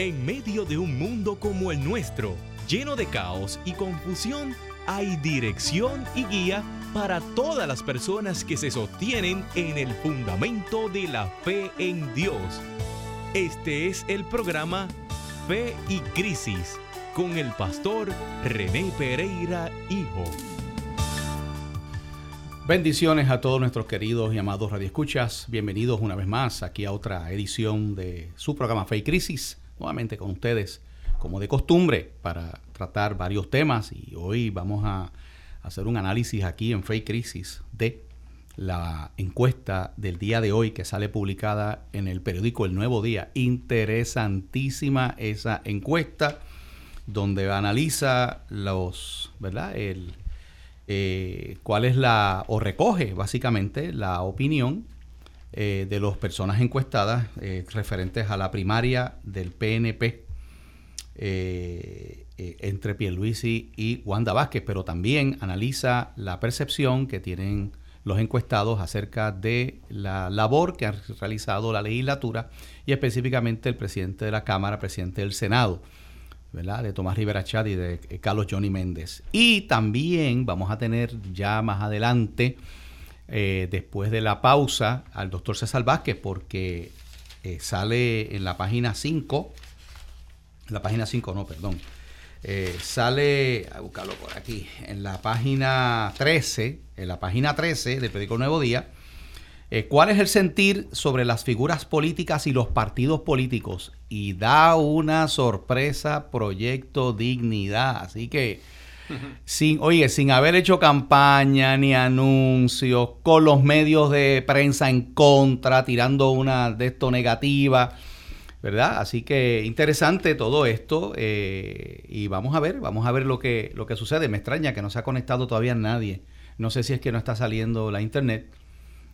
En medio de un mundo como el nuestro, lleno de caos y confusión, hay dirección y guía para todas las personas que se sostienen en el fundamento de la fe en Dios. Este es el programa Fe y Crisis con el pastor René Pereira Hijo. Bendiciones a todos nuestros queridos y amados radioescuchas. Bienvenidos una vez más aquí a otra edición de su programa Fe y Crisis. Nuevamente con ustedes, como de costumbre, para tratar varios temas. Y hoy vamos a hacer un análisis aquí en y Crisis de la encuesta del día de hoy que sale publicada en el periódico El Nuevo Día. Interesantísima esa encuesta donde analiza los, ¿verdad? El, eh, cuál es la, o recoge básicamente la opinión eh, de las personas encuestadas eh, referentes a la primaria del PNP entre Pierluisi y Wanda Vázquez, pero también analiza la percepción que tienen los encuestados acerca de la labor que ha realizado la legislatura y específicamente el presidente de la Cámara, presidente del Senado, ¿verdad? de Tomás Rivera Chad y de eh, Carlos Johnny Méndez. Y también vamos a tener ya más adelante, eh, después de la pausa, al doctor César Vázquez, porque eh, sale en la página 5, en la página 5 no, perdón, sale, a buscarlo por aquí, en la página 13, en la página 13 del periódico Nuevo Día, eh, ¿Cuál es el sentir sobre las figuras políticas y los partidos políticos? Y da una sorpresa Proyecto Dignidad. Así que, sin, oye, sin haber hecho campaña ni anuncios, con los medios de prensa en contra, tirando una de esto negativa, ¿verdad? Así que interesante todo esto. Eh, y vamos a ver, vamos a ver lo que, lo que sucede. Me extraña que no se ha conectado todavía nadie. No sé si es que no está saliendo la internet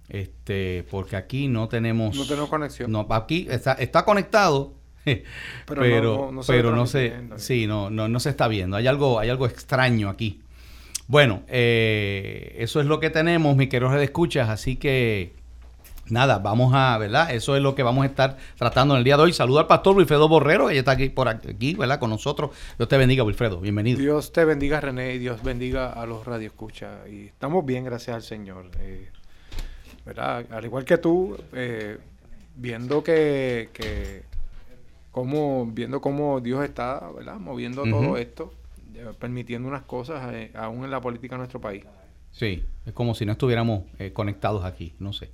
este porque aquí no tenemos no tenemos conexión no aquí está, está conectado pero no, pero no se sí no, no no se está viendo. Hay algo hay algo extraño aquí. Bueno eh, eso es lo que tenemos mi queridos escuchas así que nada vamos a verdad eso es lo que vamos a estar tratando en el día de hoy. Saludo al pastor Wilfredo Borrero que está aquí por aquí verdad con nosotros. Dios te bendiga Wilfredo. Bienvenido. Dios te bendiga René y Dios bendiga a los radioescuchas. Y estamos bien gracias al Señor. Eh, al igual que tú, eh, viendo que, que cómo, viendo cómo Dios está, ¿verdad? Moviendo todo esto, permitiendo unas cosas eh, aún en la política de nuestro país. Sí, es como si no estuviéramos eh, conectados aquí, no sé.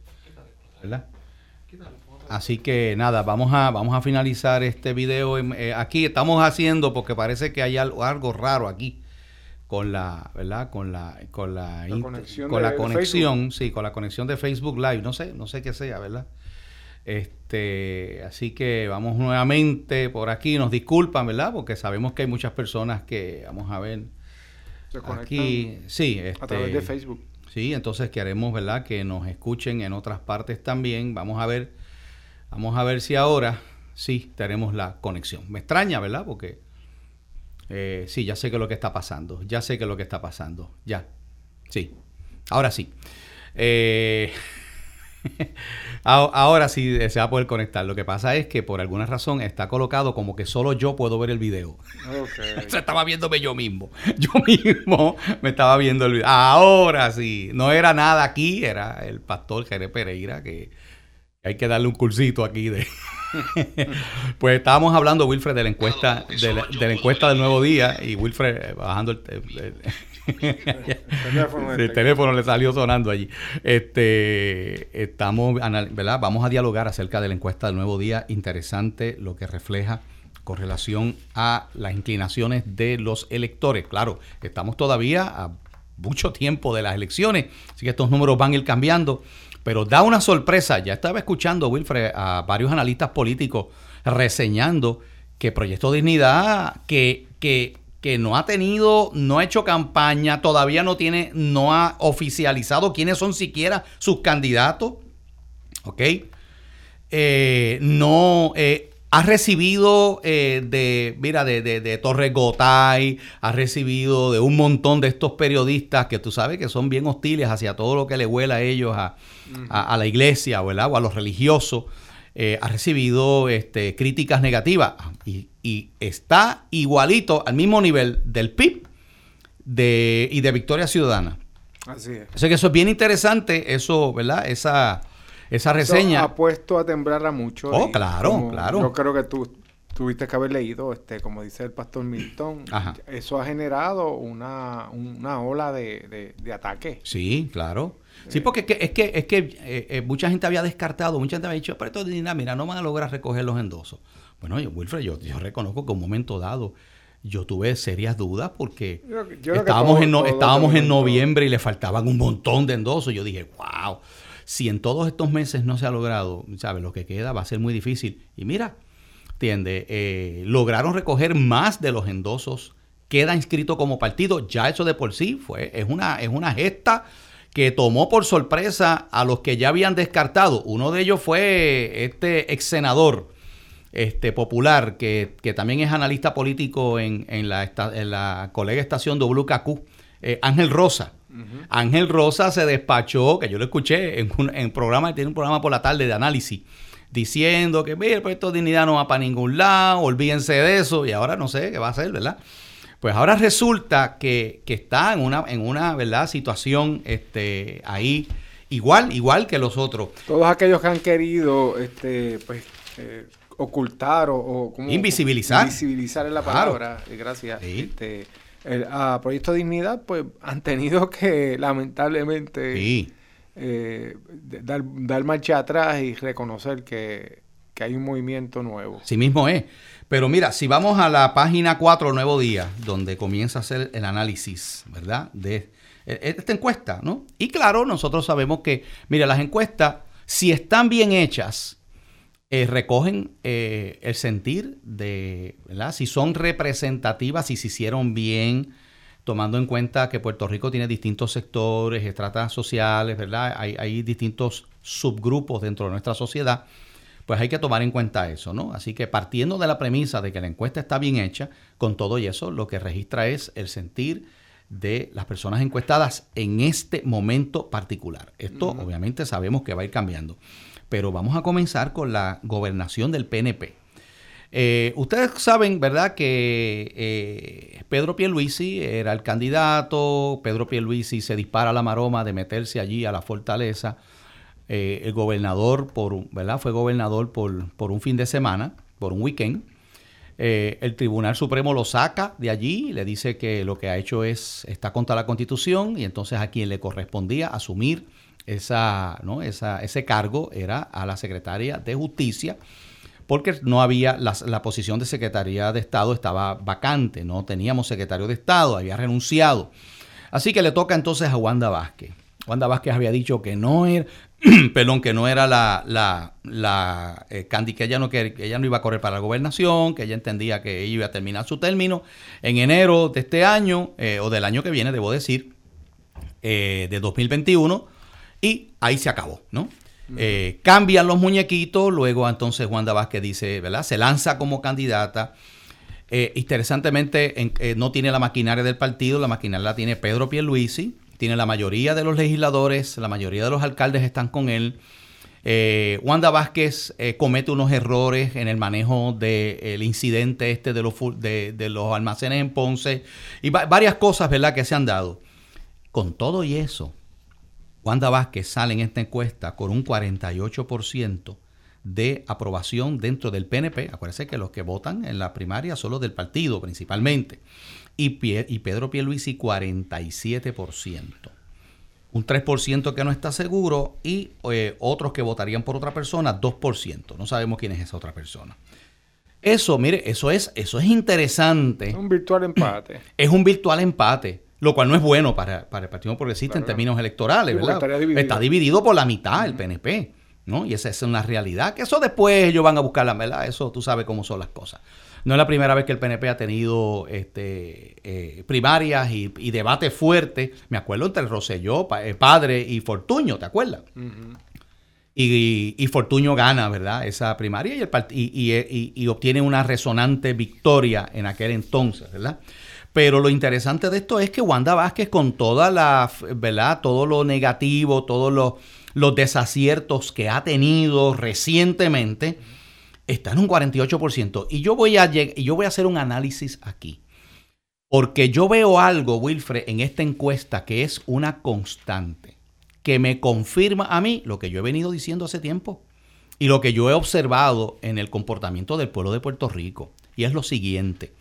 ¿Verdad? Así que nada, vamos a, vamos a finalizar este video. aquí estamos haciendo, porque parece que hay algo, algo raro aquí con la, ¿verdad? Con la, con la, conexión, con la conexión sí, con la conexión de Facebook Live, no sé, no sé qué sea, ¿verdad? Este, así que vamos nuevamente por aquí, nos disculpan, ¿verdad? Porque sabemos que hay muchas personas que, vamos a ver, Se aquí, sí, a través de este, Facebook. Sí, entonces queremos, ¿verdad? Que nos escuchen en otras partes también. Vamos a ver, vamos a ver si ahora sí tenemos la conexión. Me extraña, ¿verdad? Porque eh, sí, ya sé que es lo que está pasando. Ya sé que es lo que está pasando. Ya. Sí. Ahora sí. Eh, ahora sí se va a poder conectar. Lo que pasa es que por alguna razón está colocado como que solo yo puedo ver el video. Okay. se estaba viéndome yo mismo. Yo mismo me estaba viendo el video. Ahora sí. No era nada aquí, era el pastor Jerez Pereira que hay que darle un cursito aquí de... pues estábamos hablando, Wilfred, de la encuesta, de la, encuesta del nuevo día y Wilfred eh, bajando el, el, teléfono, le salió sonando allí. Este, estamos, ¿verdad? Vamos a dialogar acerca de la encuesta del nuevo día, interesante lo que refleja con relación a las inclinaciones de los electores. Claro, estamos todavía a mucho tiempo de las elecciones, así que estos números van a ir cambiando. Pero da una sorpresa, ya estaba escuchando, Wilfred, a varios analistas políticos reseñando que Proyecto Dignidad, que, que, que no ha tenido, no ha hecho campaña, todavía no tiene, no ha oficializado quiénes son siquiera sus candidatos, ¿ok? Eh, no, eh, ha recibido eh, de, mira, de, de, de Torres Gotay, ha recibido de un montón de estos periodistas que tú sabes que son bien hostiles hacia todo lo que le huela a ellos, a, a, la iglesia o, a los religiosos. eh, ha recibido este, críticas negativas y, está igualito al mismo nivel del PIB de, y de Victoria Ciudadana. Así es. O que eso es bien interesante, eso, ¿verdad? Esa, esa reseña. Eso ha puesto a temblar a mucho. Oh, claro, claro. Yo creo que tú tuviste que haber leído, este, como dice el pastor Milton, eso ha generado una, ola de, de, ataque. Sí, claro. Sí, porque es que, es que, es que eh, eh, mucha gente había descartado, mucha gente había dicho, pero esto de mira, no van a lograr recoger los endosos. Bueno, yo, Wilfred, yo, yo reconozco que en un momento dado yo tuve serias dudas porque estábamos, en, estábamos en noviembre y le faltaban un montón de endosos. Yo dije, wow, si en todos estos meses no se ha logrado, ¿sabes? Lo que queda va a ser muy difícil. Y mira, entiende, eh, lograron recoger más de los endosos, queda inscrito como partido, ya eso de por sí fue, es una, es una gesta que tomó por sorpresa a los que ya habían descartado. Uno de ellos fue este ex senador este, popular, que, también es analista político en, en, la, en la colega estación WKQ, eh, Ángel Rosa. Ángel Rosa se despachó, que yo lo escuché en un en programa, tiene un programa por la tarde de análisis, diciendo que, mira, pues esto dignidad no va para ningún lado, olvídense de eso, y ahora no sé qué va a hacer, ¿verdad? Pues ahora resulta que, está en una, en una ¿verdad? situación este, ahí igual, igual que los otros. Todos aquellos que han querido este, pues, eh, ocultar o, invisibilizar. Invisibilizar es la palabra, eh, gracias. Este, el, a Proyecto Dignidad, pues han tenido que lamentablemente eh, dar, dar marcha atrás y reconocer que, que hay un movimiento nuevo. Sí mismo es. Pero mira, si vamos a la página 4, Nuevo Día, donde comienza a hacer el análisis, ¿verdad? De e, e, esta encuesta, ¿no? Y claro, nosotros sabemos que, mira, las encuestas, si están bien hechas, eh, recogen eh, el sentir de, ¿verdad? Si son representativas, si se hicieron bien, tomando en cuenta que Puerto Rico tiene distintos sectores, estratas sociales, ¿verdad? Hay, hay distintos subgrupos dentro de nuestra sociedad pues hay que tomar en cuenta eso, ¿no? Así que partiendo de la premisa de que la encuesta está bien hecha, con todo y eso, lo que registra es el sentir de las personas encuestadas en este momento particular. Esto obviamente sabemos que va a ir cambiando, pero vamos a comenzar con la gobernación del PNP. Eh, ustedes saben, ¿verdad?, que eh, Pedro Pierluisi era el candidato, Pedro Pierluisi se dispara la maroma de meterse allí a la fortaleza eh, el gobernador, por, ¿verdad? Fue gobernador por, por, un fin de semana, por un weekend. Eh, el Tribunal Supremo lo saca de allí le dice que lo que ha hecho es, está contra la Constitución y entonces a quien le correspondía asumir esa, ¿no? esa, ese cargo era a la Secretaria de Justicia porque no había, la, la, posición de Secretaría de Estado estaba vacante, no teníamos secretario de Estado, había renunciado. Así que le toca entonces a Wanda Vázquez. Wanda Vázquez había dicho que no era, perdón, que no era la, la, la eh, Candy, que ella, no, que, ella no iba a correr para la gobernación, que ella entendía que ella iba a terminar su término en enero de este año, eh, o del año que viene, debo decir, eh, de 2021, y ahí se acabó, ¿no? cambian los muñequitos, luego entonces Wanda Vázquez dice, ¿verdad? Se lanza como candidata. interesantemente, no tiene la maquinaria del partido, la maquinaria la tiene Pedro Pierluisi, tiene la mayoría de los legisladores, la mayoría de los alcaldes están con él. Eh, Wanda Vázquez eh, comete unos errores en el manejo del incidente este de los, de, los almacenes en Ponce y varias cosas, ¿verdad?, que se han dado. Con todo y eso, Wanda Vázquez sale en esta encuesta con un 48% de aprobación dentro del PNP. Acuérdense que los que votan en la primaria son los del partido principalmente y, y Pedro Pierluisi 47%. Un 3% que no está seguro y eh, otros que votarían por otra persona, 2%. No sabemos quién es esa otra persona. Eso, mire, eso es, eso es interesante. Es un virtual empate. Es un virtual empate, lo cual no es bueno para, para el Partido Progresista en términos electorales, ¿verdad? Está dividido por la mitad el PNP, ¿no? Y esa es una realidad, que eso después ellos van a buscar la verdad, eso tú sabes cómo son las cosas. No es la primera vez que el PNP ha tenido este, eh, primarias y, debates fuertes. Me acuerdo entre Roselló, eh, Padre y Fortuño, ¿te acuerdas? y, y, Fortuño gana, ¿verdad? Esa primaria y, y, obtiene una resonante victoria en aquel entonces, ¿verdad? Pero lo interesante de esto es que Wanda Vázquez, con toda la, ¿verdad? Todo lo negativo, todo lo los desaciertos que ha tenido recientemente, está en un 48%. Y yo voy a, yo voy a hacer un análisis aquí. Porque yo veo algo, Wilfred, en esta encuesta que es una constante, que me confirma a mí lo que yo he venido diciendo hace tiempo y lo que yo he observado en el comportamiento del pueblo de Puerto Rico. Y es lo siguiente.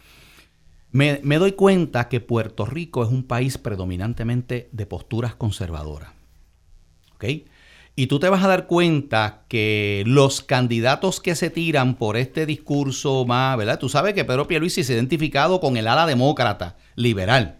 Me, doy cuenta que Puerto Rico es un país predominantemente de posturas conservadoras. ¿Ok? Y tú te vas a dar cuenta que los candidatos que se tiran por este discurso más, ¿verdad? Tú sabes que Pedro Pierluisi se ha identificado con el ala demócrata, liberal.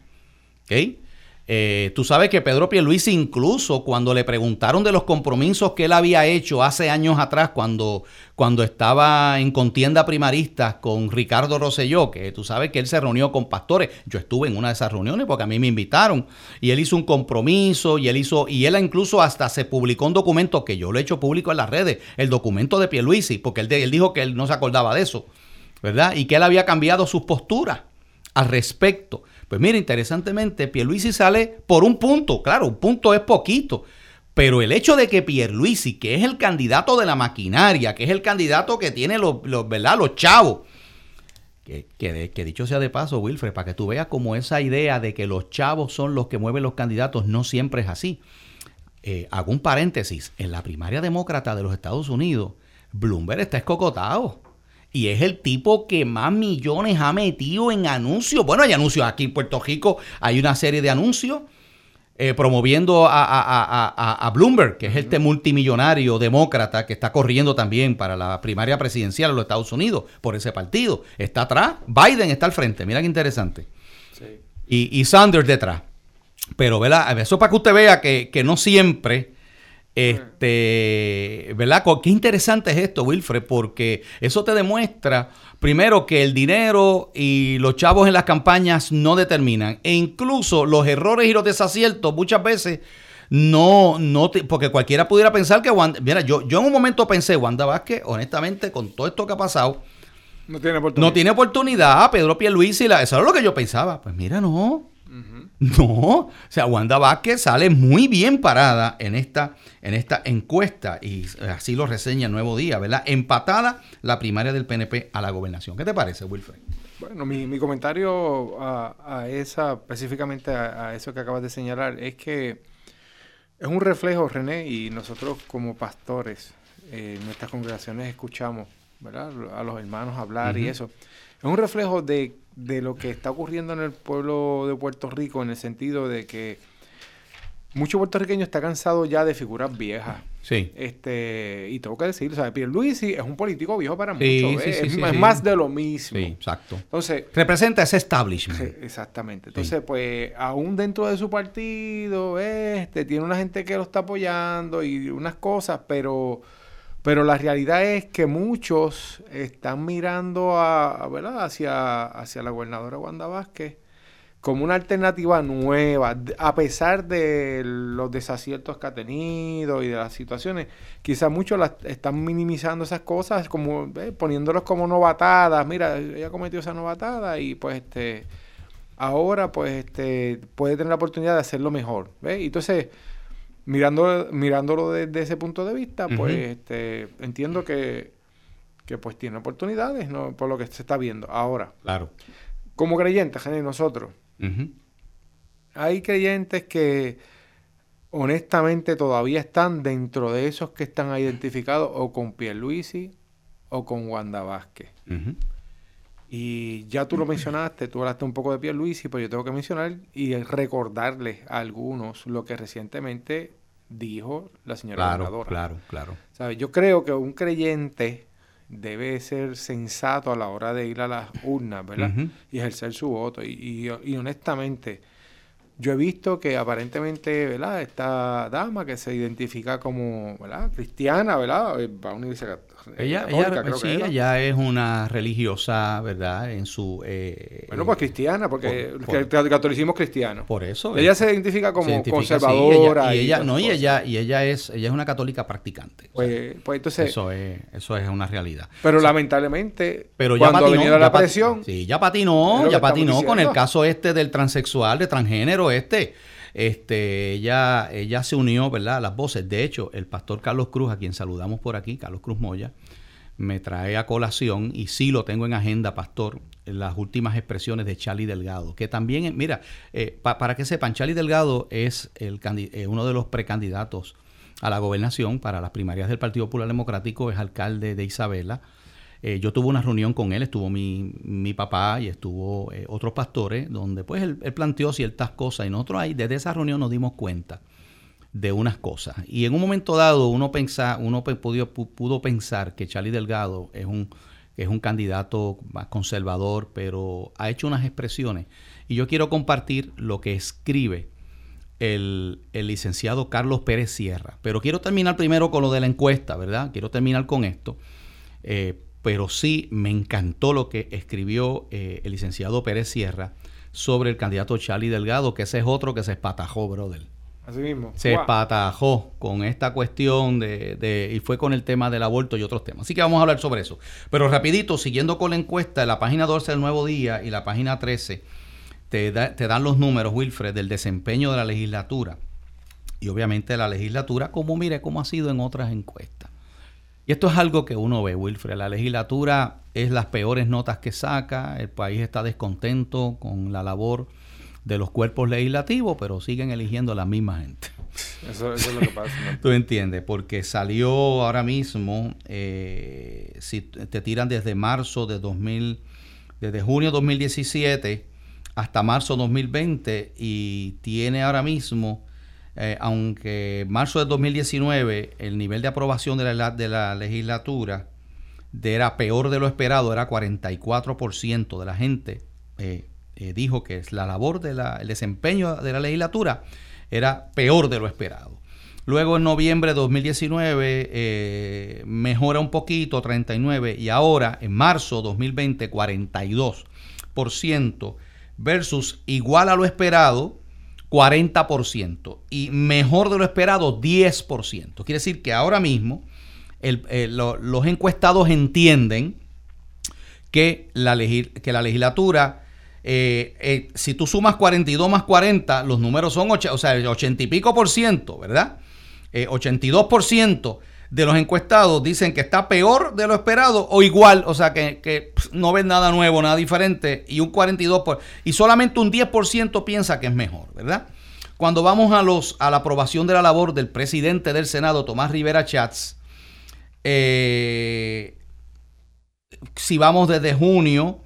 ¿Ok? Eh, tú sabes que Pedro Pierluisi incluso cuando le preguntaron de los compromisos que él había hecho hace años atrás cuando, cuando estaba en contienda primarista con Ricardo Rosselló, que tú sabes que él se reunió con pastores. Yo estuve en una de esas reuniones porque a mí me invitaron y él hizo un compromiso y él hizo y él incluso hasta se publicó un documento que yo lo he hecho público en las redes, el documento de Pierluisi, porque él, él dijo que él no se acordaba de eso, ¿verdad? Y que él había cambiado sus posturas al respecto. Pues mira, interesantemente, Pierluisi sale por un punto, claro, un punto es poquito, pero el hecho de que Pierluisi, que es el candidato de la maquinaria, que es el candidato que tiene los, ¿verdad? los chavos, que, que, dicho sea de paso, Wilfred, para que tú veas como esa idea de que los chavos son los que mueven los candidatos no siempre es así. Eh, hago un paréntesis, en la primaria demócrata de los Estados Unidos, Bloomberg está escocotado. Y es el tipo que más millones ha metido en anuncios. Bueno, hay anuncios aquí en Puerto Rico, hay una serie de anuncios eh, promoviendo a, Bloomberg, que es este multimillonario demócrata que está corriendo también para la primaria presidencial de los Estados Unidos por ese partido. Está atrás, Biden está al frente, mira qué interesante. Y, Sanders detrás. Pero, ¿verdad? Eso para que usted vea que, que no siempre este, ¿verdad? Qué interesante es esto, Wilfred, porque eso te demuestra, primero, que el dinero y los chavos en las campañas no determinan. E incluso los errores y los desaciertos muchas veces no, no, porque cualquiera pudiera pensar que Wanda, mira, yo, yo en un momento pensé, Wanda Vázquez, honestamente, con todo esto que ha pasado, no tiene oportunidad. No tiene oportunidad, Pedro Pierluisi, la, eso es lo que yo pensaba. Pues mira, no. No, o sea, Wanda Vázquez sale muy bien parada en esta, en esta encuesta y así lo reseña el Nuevo Día, ¿verdad? Empatada la primaria del PNP a la gobernación. ¿Qué te parece, Wilfred? Bueno, mi, comentario a, esa, específicamente a, eso que acabas de señalar, es que es un reflejo, René, y nosotros como pastores en nuestras congregaciones escuchamos, ¿verdad? A los hermanos hablar y eso. Es un reflejo de de lo que está ocurriendo en el pueblo de Puerto Rico en el sentido de que mucho puertorriqueño está cansado ya de figuras viejas. Sí. Este, y tengo que decir, o sea, Pierluisi es un político viejo para muchos. ¿eh? es, más de lo mismo. Sí, exacto. Entonces, representa ese establishment. exactamente. Entonces, pues, aún dentro de su partido, este, tiene una gente que lo está apoyando y unas cosas, pero pero la realidad es que muchos están mirando a, ¿verdad? Hacia, la gobernadora Wanda Vázquez como una alternativa nueva, a pesar de los desaciertos que ha tenido y de las situaciones. Quizás muchos las están minimizando esas cosas, como eh, poniéndolos como novatadas. Mira, ella cometió esa novatada y pues este ahora pues este puede tener la oportunidad de hacerlo mejor. ¿ves? Entonces mirando, mirándolo desde ese punto de vista, pues este, entiendo que, pues tiene oportunidades, ¿no? Por lo que se está viendo ahora. Claro. Como creyentes, nosotros, hay creyentes que honestamente todavía están dentro de esos que están identificados o con Pierluisi o con Wanda Vázquez. Y ya tú lo mencionaste, tú hablaste un poco de Pierluisi, pero yo tengo que mencionar y recordarles a algunos lo que recientemente dijo la señora claro, gobernadora. Claro, claro. ¿Sabes? Yo creo que un creyente debe ser sensato a la hora de ir a las urnas, ¿verdad? Y ejercer su voto. Y, y, honestamente, yo he visto que aparentemente, ¿verdad? Esta dama que se identifica como, ¿verdad? Cristiana, ¿verdad? Va a una iglesia ella, ella, sí, ella es una religiosa, ¿verdad? En su... Eh, bueno, pues cristiana, porque el catolicismo cristiano. Por eso. Ella se identifica como conservadora. y ella, no, y ella, y ella es, ella es una católica practicante. Pues, pues entonces... Eso es, eso es una realidad. Pero lamentablemente, pero ya cuando patinó, la presión... Sí, ya patinó, ya patinó con el caso este del transexual, de transgénero este Este, ella, ella se unió, ¿verdad? A las voces. De hecho, el pastor Carlos Cruz, a quien saludamos por aquí, Carlos Cruz Moya, me trae a colación, y sí lo tengo en agenda, pastor, las últimas expresiones de Charlie Delgado, que también, mira, eh, para que sepan, Charlie Delgado es el, eh, uno de los precandidatos a la gobernación para las primarias del Partido Popular Democrático, es alcalde de Isabela. Eh, yo tuve una reunión con él, estuvo mi, mi papá y estuvo otros pastores, donde pues él, planteó ciertas cosas y nosotros ahí desde esa reunión nos dimos cuenta de unas cosas. Y en un momento dado uno, pensa, uno pudo, pudo pensar que Charlie Delgado es un, es un candidato más conservador, pero ha hecho unas expresiones. Y yo quiero compartir lo que escribe el, licenciado Carlos Pérez Sierra. Pero quiero terminar primero con lo de la encuesta, ¿verdad? Quiero terminar con esto. Eh, pero sí me encantó lo que escribió eh, el licenciado Pérez Sierra sobre el candidato Charlie Delgado, que ese es otro que se espatajó, brother. Así mismo. Se patajó con esta cuestión de, y fue con el tema del aborto y otros temas. Así que vamos a hablar sobre eso. Pero rapidito, siguiendo con la encuesta, la página 12 del Nuevo Día y la página 13 te, te dan los números, Wilfred, del desempeño de la legislatura. Y obviamente la legislatura, como mire cómo ha sido en otras encuestas. Y esto es algo que uno ve, Wilfred. La legislatura es las peores notas que saca, el país está descontento con la labor de los cuerpos legislativos, pero siguen eligiendo a la misma gente. Eso, es lo que pasa. Tú entiendes, porque salió ahora mismo, eh, si te tiran desde marzo de 2000, desde junio de 2017 hasta marzo de 2020 y tiene ahora mismo, eh, aunque marzo de 2019 el nivel de aprobación de la, de la legislatura era peor de lo esperado, era 44% de la gente eh, eh, dijo que la labor del desempeño de la legislatura era peor de lo esperado. Luego en noviembre de 2019 eh, mejora un poquito, 39, y ahora en marzo 2020 42% versus igual a lo esperado 40% y mejor de lo esperado 10%. Quiere decir que ahora mismo eh, los encuestados entienden que la, legislatura eh, eh, si tú sumas 42 más 40, los números son, o sea, el 80 y pico por ciento, ¿verdad? 82 eh, por ciento de los encuestados dicen que está peor de lo esperado o igual, o sea, que, no ven nada nuevo, nada diferente, y un 42 por, y solamente un 10% piensa que es mejor, ¿verdad? Cuando vamos a, los, a la aprobación de la labor del presidente del Senado, Tomás Rivera Chats, si vamos desde junio,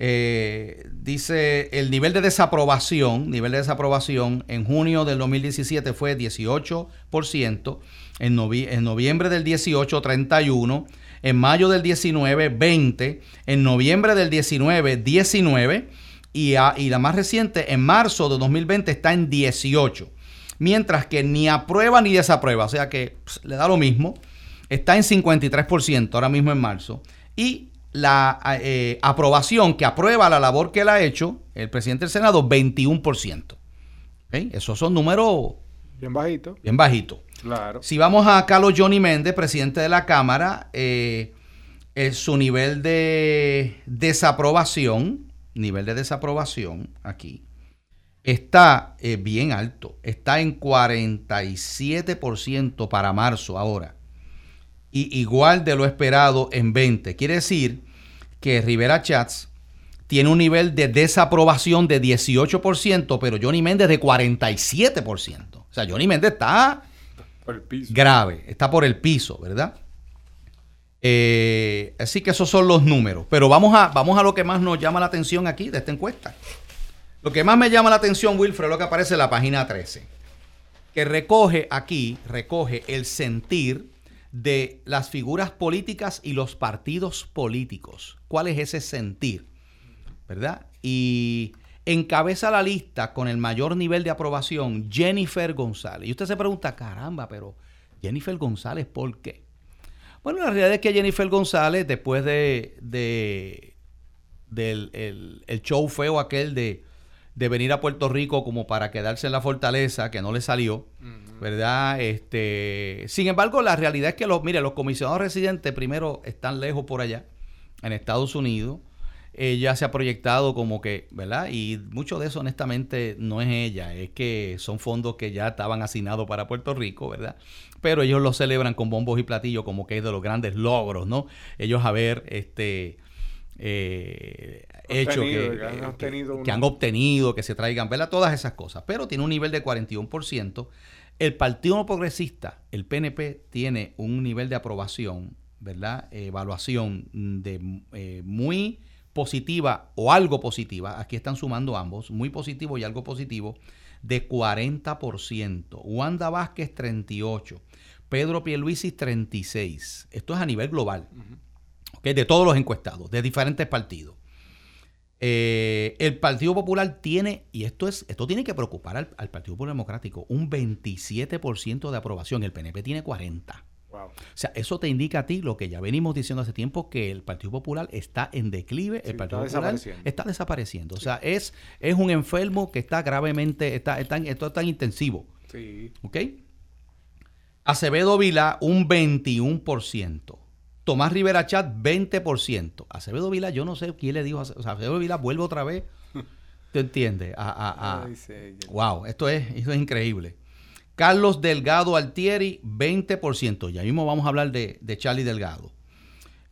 eh, dice el nivel de desaprobación, nivel de desaprobación en junio del 2017 fue 18%, en, en noviembre del 18 31, en mayo del 19 20, en noviembre del 19 19 y, y la más reciente en marzo de 2020 está en 18. Mientras que ni aprueba ni desaprueba, o sea que le da lo mismo, está en 53% ahora mismo en marzo. Y la eh, aprobación que aprueba la labor que él ha hecho, el presidente del Senado, 21%. Esos son números... Bien bajitos. Bien bajitos. Si vamos a Carlos Johnny Méndez, presidente de la Cámara, eh, su nivel de desaprobación, nivel de desaprobación aquí, está eh, bien alto. Está en 47% para marzo ahora y igual de lo esperado en 20. Quiere decir que Rivera Chats tiene un nivel de desaprobación de 18%, pero Johnny Méndez de 47%. O sea, Johnny Méndez está grave, está por el piso, ¿verdad? Eh, así que esos son los números. Pero vamos a, vamos a lo que más nos llama la atención aquí de esta encuesta. Lo que más me llama la atención, Wilfred, es lo que aparece en la página 13, que recoge aquí, recoge el sentir de las figuras políticas y los partidos políticos. ¿Cuál es ese sentir? ¿Verdad? Y encabeza la lista con el mayor nivel de aprobación Jennifer González. Y usted se pregunta, caramba, pero Jennifer González, ¿por qué? Bueno, la realidad es que Jennifer González, después de, del el, show feo aquel de, de venir a Puerto Rico como para quedarse en la fortaleza, que no le salió, ¿verdad? Este, sin embargo, la realidad es que los, mire, los comisionados residentes primero están lejos por allá, en Estados Unidos. Ella se ha proyectado como que, ¿verdad? Y mucho de eso honestamente no es ella, es que son fondos que ya estaban asignados para Puerto Rico, ¿verdad? Pero ellos lo celebran con bombos y platillos como que es de los grandes logros, ¿no? Ellos haber este eh, hecho que, han obtenido, que se traigan, ¿verdad? Todas esas cosas. Pero tiene un nivel de 41%. El Partido Progresista, el PNP, tiene un nivel de aprobación, ¿verdad? evaluación de eh, muy positiva o algo positiva, aquí están sumando ambos, muy positivo y algo positivo, de 40%. Wanda Vázquez 38%. Pedro Pierluisi 36%. Esto es a nivel global. De todos los encuestados, de diferentes partidos. Eh, el Partido Popular tiene, y esto es, esto tiene que preocupar al, al Partido Popular Democrático, un 27% de aprobación. El PNP tiene 40%. O sea, eso te indica a ti lo que ya venimos diciendo hace tiempo, que el Partido Popular está en declive, el Partido está Popular desapareciendo. está desapareciendo. O sea, es, es un enfermo que está gravemente, está, está, esto es tan intensivo. Sí. ¿Ok? Acevedo Vila, un 21%. Tomás Rivera Chat, 20%. Acevedo Vila, yo no sé quién le dijo. O sea, Acevedo Vila vuelve otra vez. ¿Te entiendes? wow, esto es, esto es increíble. Carlos Delgado Altieri, 20%. Ya mismo vamos a hablar de, Charlie Delgado.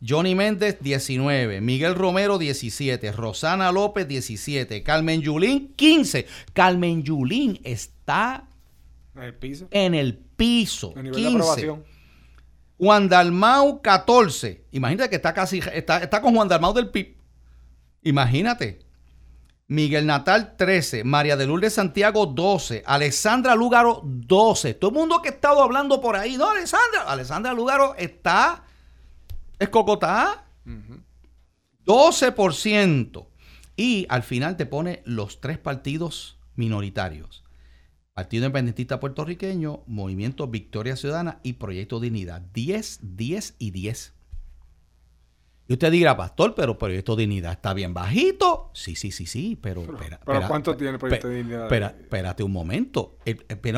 Johnny Méndez, 19. Miguel Romero, 17. Rosana López, 17. Carmen Yulín, 15. Carmen Yulín está en el piso. En el piso. 15. Juan Dalmau, 14. Imagínate que está casi, está, está con Juan Dalmau del PIB. Imagínate. Miguel Natal 13, María de Lourdes Santiago 12, Alessandra Lúgaro 12. Todo el mundo que ha estado hablando por ahí, no, Alessandra, Alessandra Lúgaro está, es Cocotá, 12%. Y al final te pone los tres partidos minoritarios. Partido Independentista Puertorriqueño, Movimiento Victoria Ciudadana y Proyecto Dignidad. 10, 10 y 10. Y usted dirá, pastor, pero Proyecto Dignidad está bien bajito. Sí, sí, sí, sí, pero... ¿Pero, cuánto tiene Proyecto Dignidad? Espera, espérate un momento.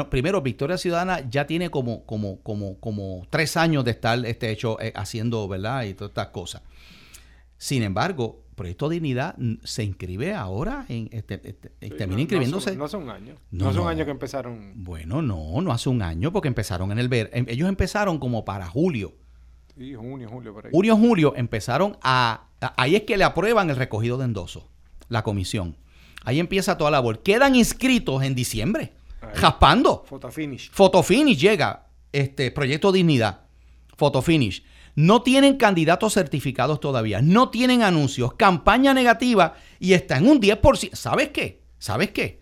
primero, Victoria Ciudadana ya tiene como, como, como, como tres años de estar este hecho eh, haciendo, ¿verdad? Y todas estas cosas. Sin embargo, Proyecto Dignidad se inscribe ahora, en este, este termina inscribiéndose. No hace, un año. No, hace un año que empezaron. Bueno, no, no hace un año porque empezaron en el ver. Em, ellos empezaron como para julio junio, julio, por ahí. Junio, julio empezaron a, Ahí es que le aprueban el recogido de endoso, la comisión. Ahí empieza toda la labor. Quedan inscritos en diciembre, jaspando. Fotofinish. Fotofinish llega, este, Proyecto Dignidad. Fotofinish. No tienen candidatos certificados todavía, no tienen anuncios, campaña negativa y está en un 10%. ¿Sabes qué? ¿Sabes qué?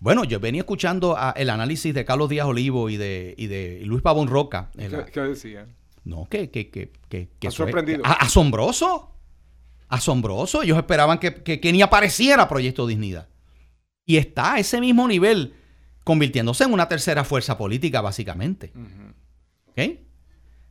Bueno, yo venía escuchando el análisis de Carlos Díaz Olivo y de, de Luis Pavón Roca. ¿Qué, ¿Qué, decían? No, que, que, que, que, sorprendido. asombroso. Asombroso. Ellos esperaban que, ni apareciera Proyecto Dignidad. Y está a ese mismo nivel, convirtiéndose en una tercera fuerza política, básicamente. ¿Ok?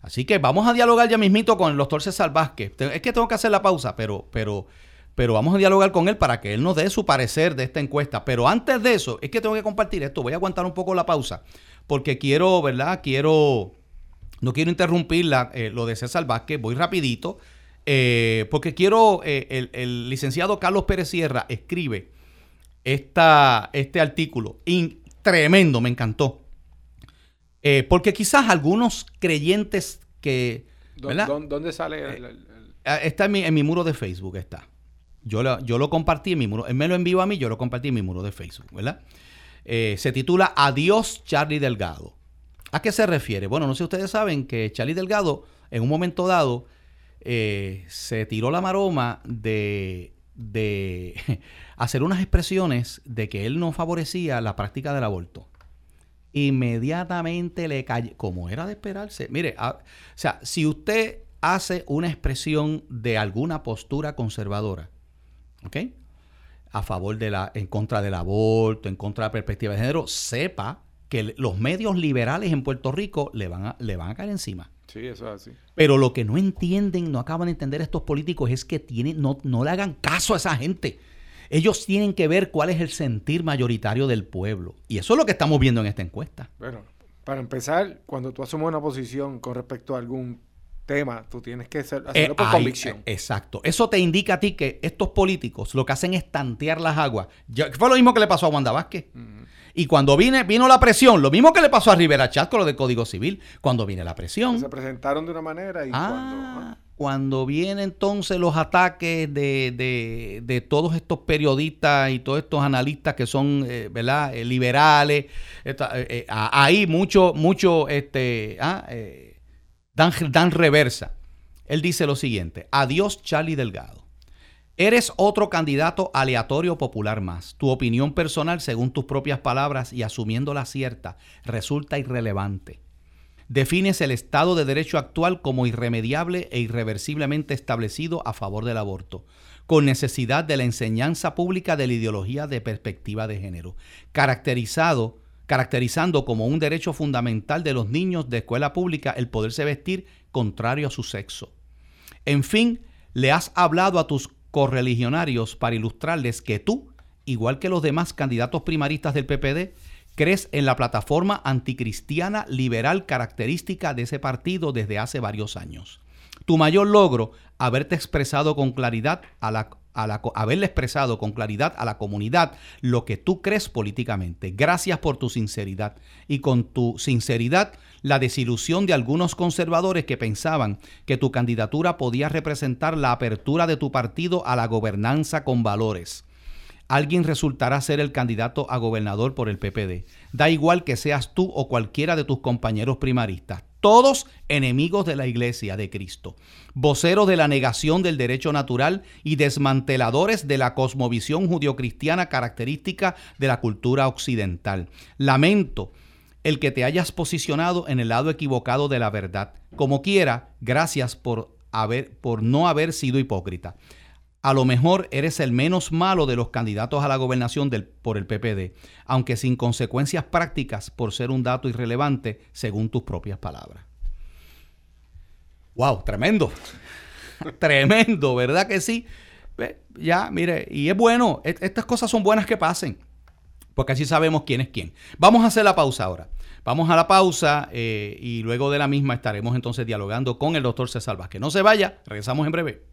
Así que vamos a dialogar ya mismito con el doctor César Vázquez. Es que tengo que hacer la pausa, pero, pero, pero vamos a dialogar con él para que él nos dé su parecer de esta encuesta. Pero antes de eso, es que tengo que compartir esto. Voy a aguantar un poco la pausa, porque quiero, ¿verdad? Quiero no quiero interrumpir eh, lo de César Vázquez, voy rapidito, eh, porque quiero, eh, el, licenciado Carlos Pérez Sierra escribe esta, este artículo, tremendo, me encantó. porque quizás algunos creyentes que... ¿Dónde sale? Está en mi, en mi, muro de Facebook, está. Yo lo, yo lo compartí en mi muro, él me lo envió a mí, yo lo compartí en mi muro de Facebook, ¿verdad? se titula Adiós Charlie Delgado. ¿A qué se refiere? Bueno, no sé si ustedes saben que Charlie Delgado, en un momento dado, eh, se tiró la maroma de, hacer unas expresiones de que él no favorecía la práctica del aborto. Inmediatamente le cayó, como era de esperarse. Mire, o sea, si usted hace una expresión de alguna postura conservadora, ¿ok? A favor de la, en contra del aborto, en contra de la perspectiva de género, sepa que los medios liberales en Puerto Rico le van a, le van a caer encima. Sí, eso es así. Pero lo que no entienden, no acaban de entender estos políticos es que tienen, no, no le hagan caso a esa gente. Ellos tienen que ver cuál es el sentir mayoritario del pueblo. Y eso es lo que estamos viendo en esta encuesta. Bueno, para empezar, cuando tú asumes una posición con respecto a algún tema, tú tienes que hacerlo eh, por convicción. Eh, exacto. Eso te indica a ti que estos políticos lo que hacen es tantear las aguas. fue lo mismo que le pasó a Wanda Vázquez. Y cuando vine, vino la presión, lo mismo que le pasó a Rivera Chat con lo del Código Civil, cuando viene la presión. Se presentaron de una manera y ah, cuando... Cuando vienen entonces los ataques de, de, todos estos periodistas y todos estos analistas que son, eh, ¿verdad?, liberales, ahí mucho, mucho, este, ah, Dan, reversa. Él dice lo siguiente, adiós Charlie Delgado. Eres otro candidato aleatorio popular más. Tu opinión personal, según tus propias palabras y asumiéndola cierta, resulta irrelevante. Defines el Estado de Derecho actual como irremediable e irreversiblemente establecido a favor del aborto, con necesidad de la enseñanza pública de la ideología de perspectiva de género, caracterizado caracterizando como un derecho fundamental de los niños de escuela pública el poderse vestir contrario a su sexo. En fin, le has hablado a tus correligionarios para ilustrarles que tú, igual que los demás candidatos primaristas del PPD, crees en la plataforma anticristiana liberal característica de ese partido desde hace varios años. Tu mayor logro, haberte expresado con claridad a haberle expresado con claridad a la comunidad lo que tú crees políticamente. Gracias por tu sinceridad. Y con tu sinceridad, la desilusión de algunos conservadores que pensaban que tu candidatura podía representar la apertura de tu partido a la gobernanza con valores. Alguien resultará ser el candidato a gobernador por el PPD. Da igual que seas tú o cualquiera de tus compañeros primaristas todos enemigos de la iglesia de Cristo, voceros de la negación del derecho natural y desmanteladores de la cosmovisión judio-cristiana característica de la cultura occidental. Lamento el que te hayas posicionado en el lado equivocado de la verdad. Como quiera, gracias por, haber, por no haber sido hipócrita. A lo mejor eres el menos malo de los candidatos a la gobernación por el PPD, aunque sin consecuencias prácticas por ser un dato irrelevante según tus propias palabras. ¡Wow! Tremendo. Tremendo, ¿verdad que sí? Ya, mire, y es bueno, estas cosas son buenas que pasen, porque así sabemos quién es quién. Vamos a hacer la pausa ahora. Vamos a la pausa eh, y luego de la misma estaremos entonces dialogando con el doctor César Vázquez. No se vaya, regresamos en breve.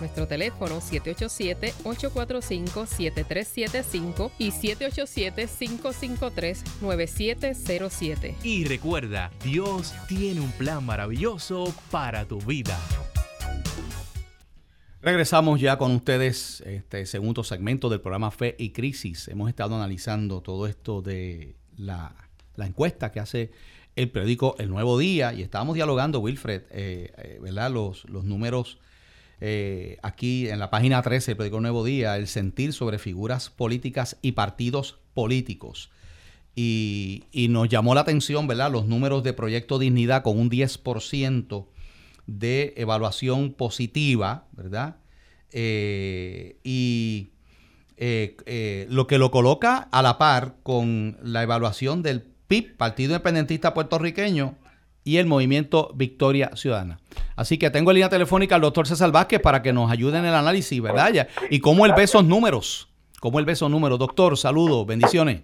Nuestro teléfono 787-845-7375 y 787-553-9707. Y recuerda, Dios tiene un plan maravilloso para tu vida. Regresamos ya con ustedes, este segundo segmento del programa Fe y Crisis. Hemos estado analizando todo esto de la, encuesta que hace el periódico El Nuevo Día y estábamos dialogando, Wilfred, eh, eh, ¿verdad? Los, los números eh, aquí en la página 13 del periódico Nuevo Día, el sentir sobre figuras políticas y partidos políticos. Y, nos llamó la atención, ¿verdad? Los números de Proyecto Dignidad con un 10% de evaluación positiva, ¿verdad? Eh, y eh, lo que lo coloca a la par con la evaluación del PIB, Partido Independentista Puertorriqueño, y el movimiento Victoria Ciudadana. Así que tengo en línea telefónica al doctor César Vázquez para que nos ayude en el análisis, ¿verdad? Y cómo él ve esos números. ¿Cómo él ve esos números? Doctor, saludos, bendiciones.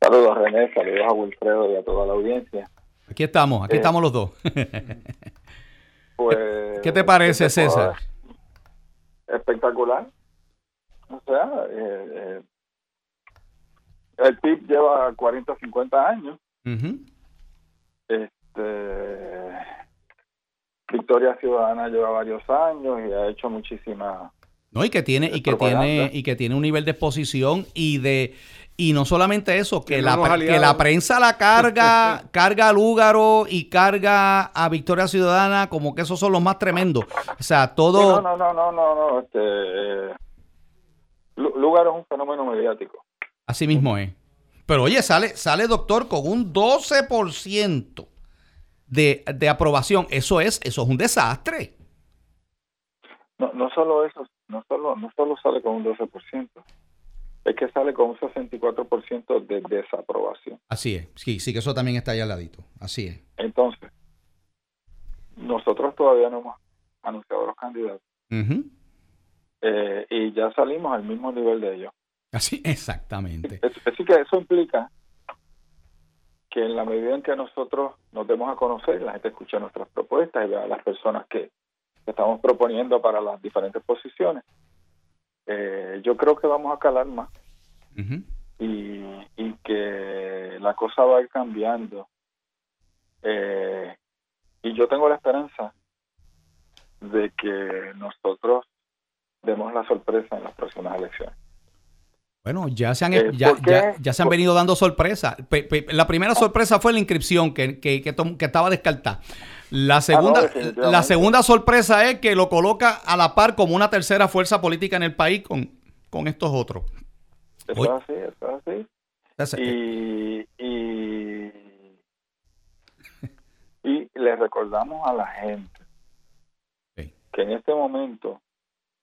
Saludos, René, saludos a Wilfredo y a toda la audiencia. Aquí estamos, aquí eh, estamos los dos. pues, ¿Qué te parece, César? Espectacular. O sea, eh, eh, el PIB lleva 40, 50 años. Este, Victoria Ciudadana lleva varios años y ha hecho muchísima no y que tiene y que tiene y que tiene un nivel de exposición y de y no solamente eso que la, que la prensa la carga carga al Lúgaro y carga a Victoria Ciudadana como que esos son los más tremendos. O sea todo no no no no no este eh, Lúgaro es un fenómeno mediático. Así mismo es pero oye sale sale doctor con un 12% de, de aprobación. Eso es, eso es un desastre. No, no solo eso, no solo, no solo sale con un 12%, es que sale con un 64% de desaprobación. Así es, sí, sí que eso también está ahí al ladito, así es. Entonces, nosotros todavía no hemos anunciado los candidatos eh, y ya salimos al mismo nivel de ellos. Así, exactamente. Así que eso implica que en la medida en que nosotros nos demos a conocer, la gente escucha nuestras propuestas y vea a las personas que, estamos proponiendo para las diferentes posiciones, eh, yo creo que vamos a calar más y, y, que la cosa va a ir cambiando. Eh, y yo tengo la esperanza de que nosotros demos la sorpresa en las próximas elecciones. Bueno, ya se han, eh, ya, ya, se han venido dando sorpresas. la primera ah. sorpresa fue la inscripción que, que, que, estaba descartada. La ah, segunda, la segunda sorpresa es que lo coloca a la par como una tercera fuerza política en el país con, con estos otros. Eso es así, eso es así. Y, y, y le recordamos a la gente que en este momento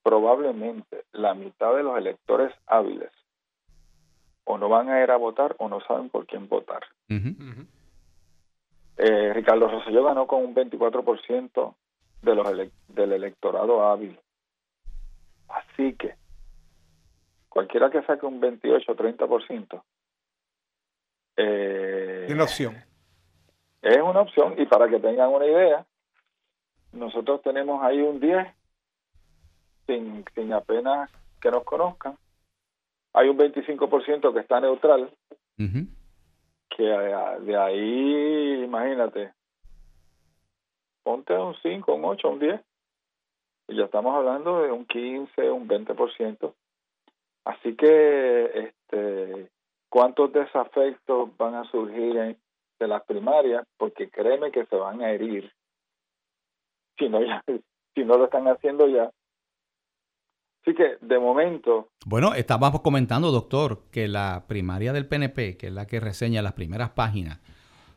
probablemente la mitad de los electores hábiles o no van a ir a votar o no saben por quién votar. Eh, Ricardo Rosselló ganó con un 24% de los del electorado hábil. Así que cualquiera que saque un 28 o 30%, eh, es una opción. Es una opción y para que tengan una idea, nosotros tenemos ahí un 10 sin, sin apenas que nos conozcan hay un 25% que está neutral, que de ahí, imagínate, ponte un 5, un 8, un 10, y ya estamos hablando de un 15, un 20%. Así que, este, ¿cuántos desafectos van a surgir en, de las primarias? Porque créeme que se van a herir. Si no, ya, si no lo están haciendo ya, Así que, de momento... Bueno, estábamos comentando, doctor, que la primaria del PNP, que es la que reseña las primeras páginas,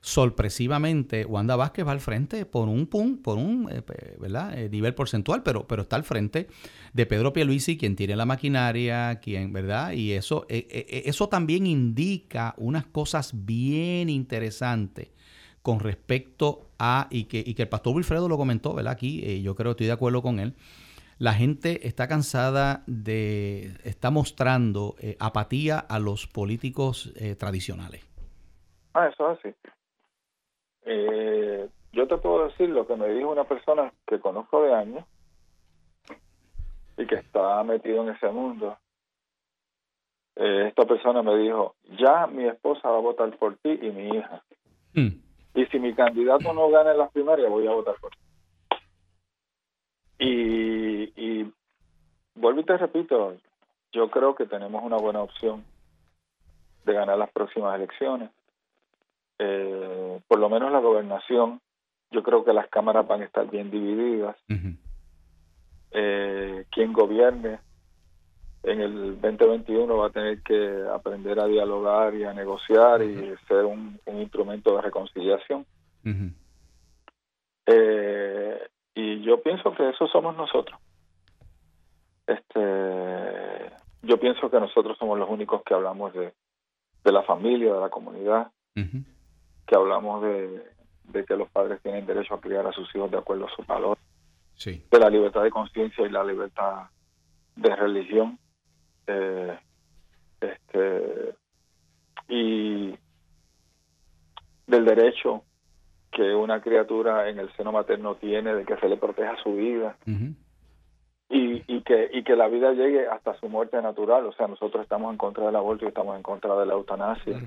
sorpresivamente Wanda Vázquez va al frente por un punto, por un eh, ¿verdad? Eh, nivel porcentual, pero, pero está al frente de Pedro Pierluisi, quien tiene la maquinaria, quien, ¿verdad? Y eso, eh, eso también indica unas cosas bien interesantes con respecto a, y que, y que el pastor Wilfredo lo comentó, ¿verdad? Aquí, yo creo que estoy de acuerdo con él, la gente está cansada de, está mostrando eh, apatía a los políticos eh, tradicionales. Ah, eso es así. Eh, yo te puedo decir lo que me dijo una persona que conozco de años y que está metido en ese mundo. esta persona me dijo, ya mi esposa va a votar por ti y mi hija. Hmm. Y si mi candidato no gana en las primarias, voy a votar por ti. Y, y vuelvo y te repito, yo creo que tenemos una buena opción de ganar las próximas elecciones. Eh, por lo menos la gobernación, yo creo que las cámaras van a estar bien divididas. eh, quien gobierne en el 2021 va a tener que aprender a dialogar y a negociar y ser un, instrumento de reconciliación. eh, y yo pienso que eso somos nosotros. Este, yo pienso que nosotros somos los únicos que hablamos de, de la familia, de la comunidad, que hablamos de, de, que los padres tienen derecho a criar a sus hijos de acuerdo a sus valores, de la libertad de conciencia y la libertad de religión. Eh, este, y del derecho que una criatura en el seno materno tiene de que se le proteja su vida y, y, que, y que la vida llegue hasta su muerte natural. O sea, nosotros estamos en contra del aborto y estamos en contra de la eutanasia.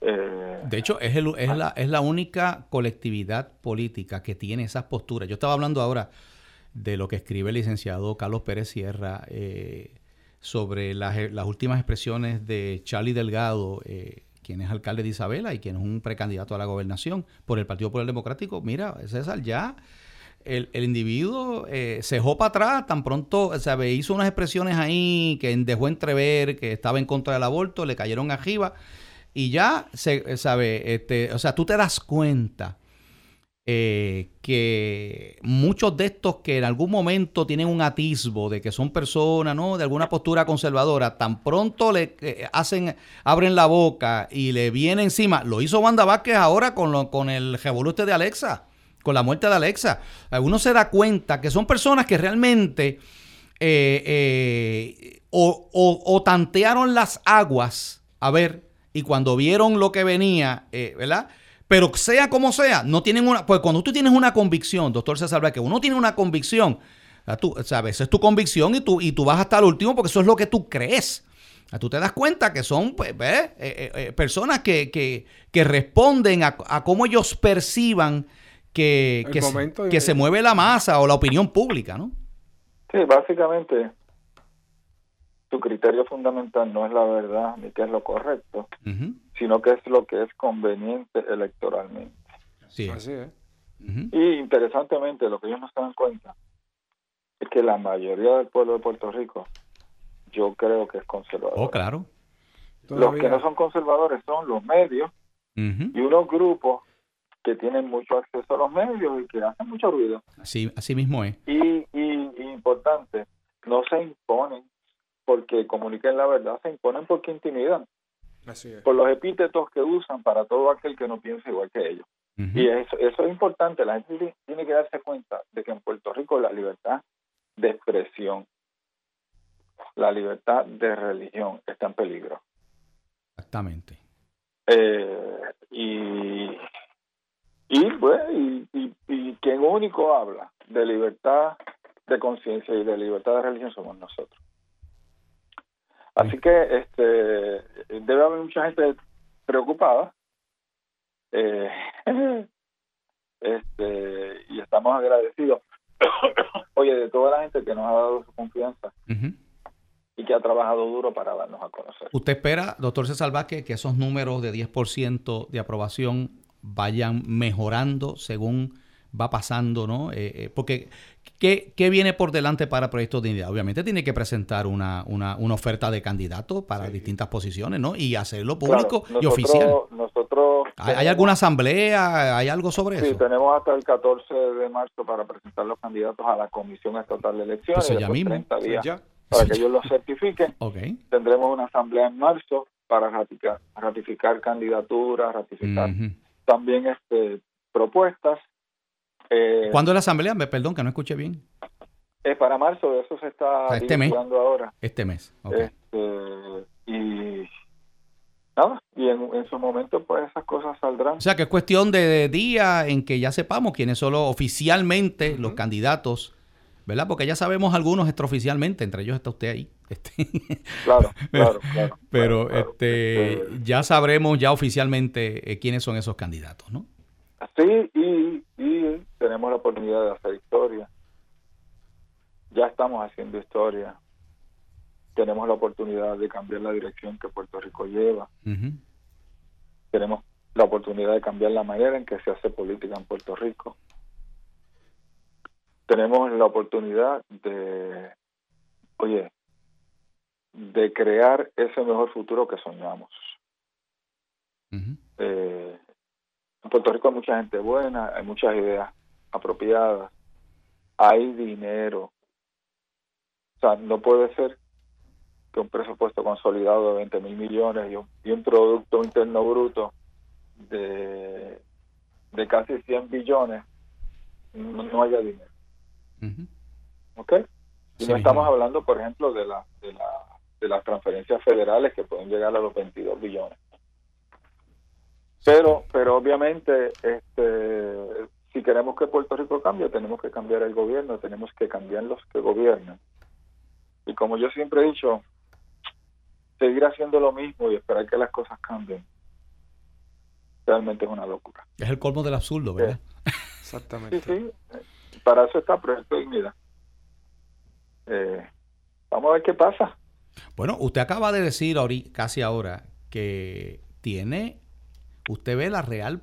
Eh, de hecho, es, el, es, la, es la única colectividad política que tiene esas posturas. Yo estaba hablando ahora de lo que escribe el licenciado Carlos Pérez Sierra eh, sobre las, las, últimas expresiones de Charlie Delgado, eh, quien es alcalde de Isabela y quien es un precandidato a la gobernación por el Partido Popular Democrático, mira, César, ya el, individuo eh, se dejó para atrás, tan pronto, sabe, hizo unas expresiones ahí que dejó entrever que estaba en contra del aborto, le cayeron arriba y ya, se sabe, este, o sea, tú te das cuenta eh, que muchos de estos que en algún momento tienen un atisbo de que son personas, ¿no? De alguna postura conservadora, tan pronto le eh, hacen, abren la boca y le viene encima. Lo hizo Wanda Vázquez ahora con, lo, con el revolute de Alexa, con la muerte de Alexa. Uno se da cuenta que son personas que realmente eh, o tantearon las aguas, a ver, y cuando vieron lo que venía, ¿verdad? Pero sea como sea, no tienen una. Pues cuando tú tienes una convicción, doctor César que uno tiene una convicción, tú, sabes, es tu convicción y tú, y tú vas hasta el último porque eso es lo que tú crees. Tú te das cuenta que son pues, eh, eh, eh, personas que, que, que, responden a, a, cómo ellos perciban que, que, se, que se mueve la masa o la opinión pública, ¿no? Sí, básicamente tu criterio fundamental no es la verdad ni qué es lo correcto, sino que es lo que es conveniente electoralmente. Sí, así es. Y interesantemente, lo que ellos no se dan cuenta es que la mayoría del pueblo de Puerto Rico, yo creo que es conservador. Oh, claro. Los que no son conservadores son los medios y unos grupos que tienen mucho acceso a los medios y que hacen mucho ruido. Así, así mismo es. Y, y, y importante, no se imponen porque comuniquen la verdad, se imponen porque intimidan. Por los epítetos que usan para todo aquel que no piensa igual que ellos. Y eso, eso es importante. La gente tiene que darse cuenta de que en Puerto Rico la libertad de expresión, la libertad de religión está en peligro. Exactamente. Eh, y, y, pues, y, y, y quien único habla de libertad de conciencia y de libertad de religión somos nosotros. Así que este debe haber mucha gente preocupada. Eh, este y estamos agradecidos oye de toda la gente que nos ha dado su confianza y que ha trabajado duro para darnos a conocer. ¿Usted espera, doctor César Vázquez, que esos números de 10% de aprobación vayan mejorando según va pasando, ¿no? Eh, eh, porque, ¿qué, ¿qué, viene por delante para Proyecto de Dignidad? Obviamente tiene que presentar una, una, una oferta de candidato para distintas posiciones, ¿no? Y hacerlo público y oficial. Nosotros... ¿Hay, alguna asamblea? ¿Hay algo sobre eso? Sí, tenemos hasta el 14 de marzo para presentar los candidatos a la Comisión Estatal de Elecciones. Eso ya mismo. 30 días para que ellos lo certifiquen. okay. Tendremos una asamblea en marzo para ratificar, ratificar candidaturas, ratificar también este propuestas eh, ¿Cuándo es la asamblea? Me perdón, que no escuché bien. Es para marzo, eso se está este mes. ahora. Este mes. Este, y nada, y en, su momento pues esas cosas saldrán. O sea que es cuestión de, día en que ya sepamos quiénes son oficialmente los candidatos, ¿verdad? Porque ya sabemos algunos extraoficialmente, entre ellos está usted ahí. Este. Claro, claro, claro. Pero este, este, ya sabremos ya oficialmente eh, quiénes son esos candidatos, ¿no? Sí, y, y tenemos la oportunidad de hacer historia. Ya estamos haciendo historia. Tenemos la oportunidad de cambiar la dirección que Puerto Rico lleva. Tenemos la oportunidad de cambiar la manera en que se hace política en Puerto Rico. Tenemos la oportunidad de, oye, de crear ese mejor futuro que soñamos. eh, en Puerto Rico hay mucha gente buena, hay muchas ideas apropiadas, hay dinero. O sea, no puede ser que un presupuesto consolidado de 20 mil millones y un, y un Producto Interno Bruto de, de casi 100 billones no, haya dinero. ¿Ok? Y no estamos hablando, por ejemplo, de, la, de, la, de las transferencias federales que pueden llegar a los 22 billones. Pero, pero obviamente, este, si queremos que Puerto Rico cambie, tenemos que cambiar el gobierno, tenemos que cambiar los que gobiernan. Y como yo siempre he dicho, seguir haciendo lo mismo y esperar que las cosas cambien, realmente es una locura. Es el colmo del absurdo, ¿verdad? Exactamente. Sí, sí. Para eso está Proyecto Dignidad. Eh, vamos a ver qué pasa. Bueno, usted acaba de decir casi ahora que tiene usted ve la real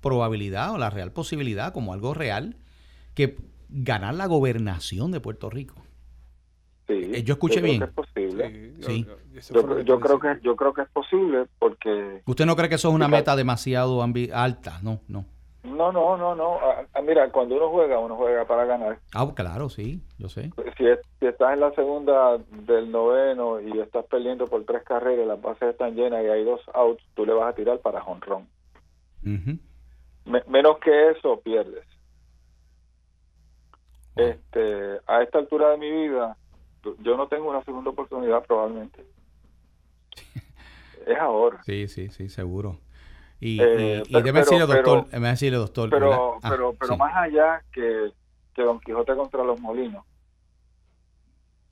probabilidad o la real posibilidad como algo real que ganar la gobernación de Puerto Rico. Sí, eh, yo escuché bien. es posible. Sí. Yo, creo que yo creo que es posible porque usted no cree que eso es una meta demasiado alta, no, no. No, no, no, no. Ah, ah, mira, cuando uno juega, uno juega para ganar. Ah, claro, sí, yo sé. Si, si estás en la segunda del noveno y estás perdiendo por tres carreras, las bases están llenas y hay dos outs, tú le vas a tirar para jonrón. menos que eso, pierdes. Este, a esta altura de mi vida, yo no tengo una segunda oportunidad probablemente. es ahora. Sí, sí, sí, seguro. Y, eh, déjeme decirle, doctor, pero, decirle, doctor. Pero, ah, pero, pero más allá que, que Don Quijote contra los molinos,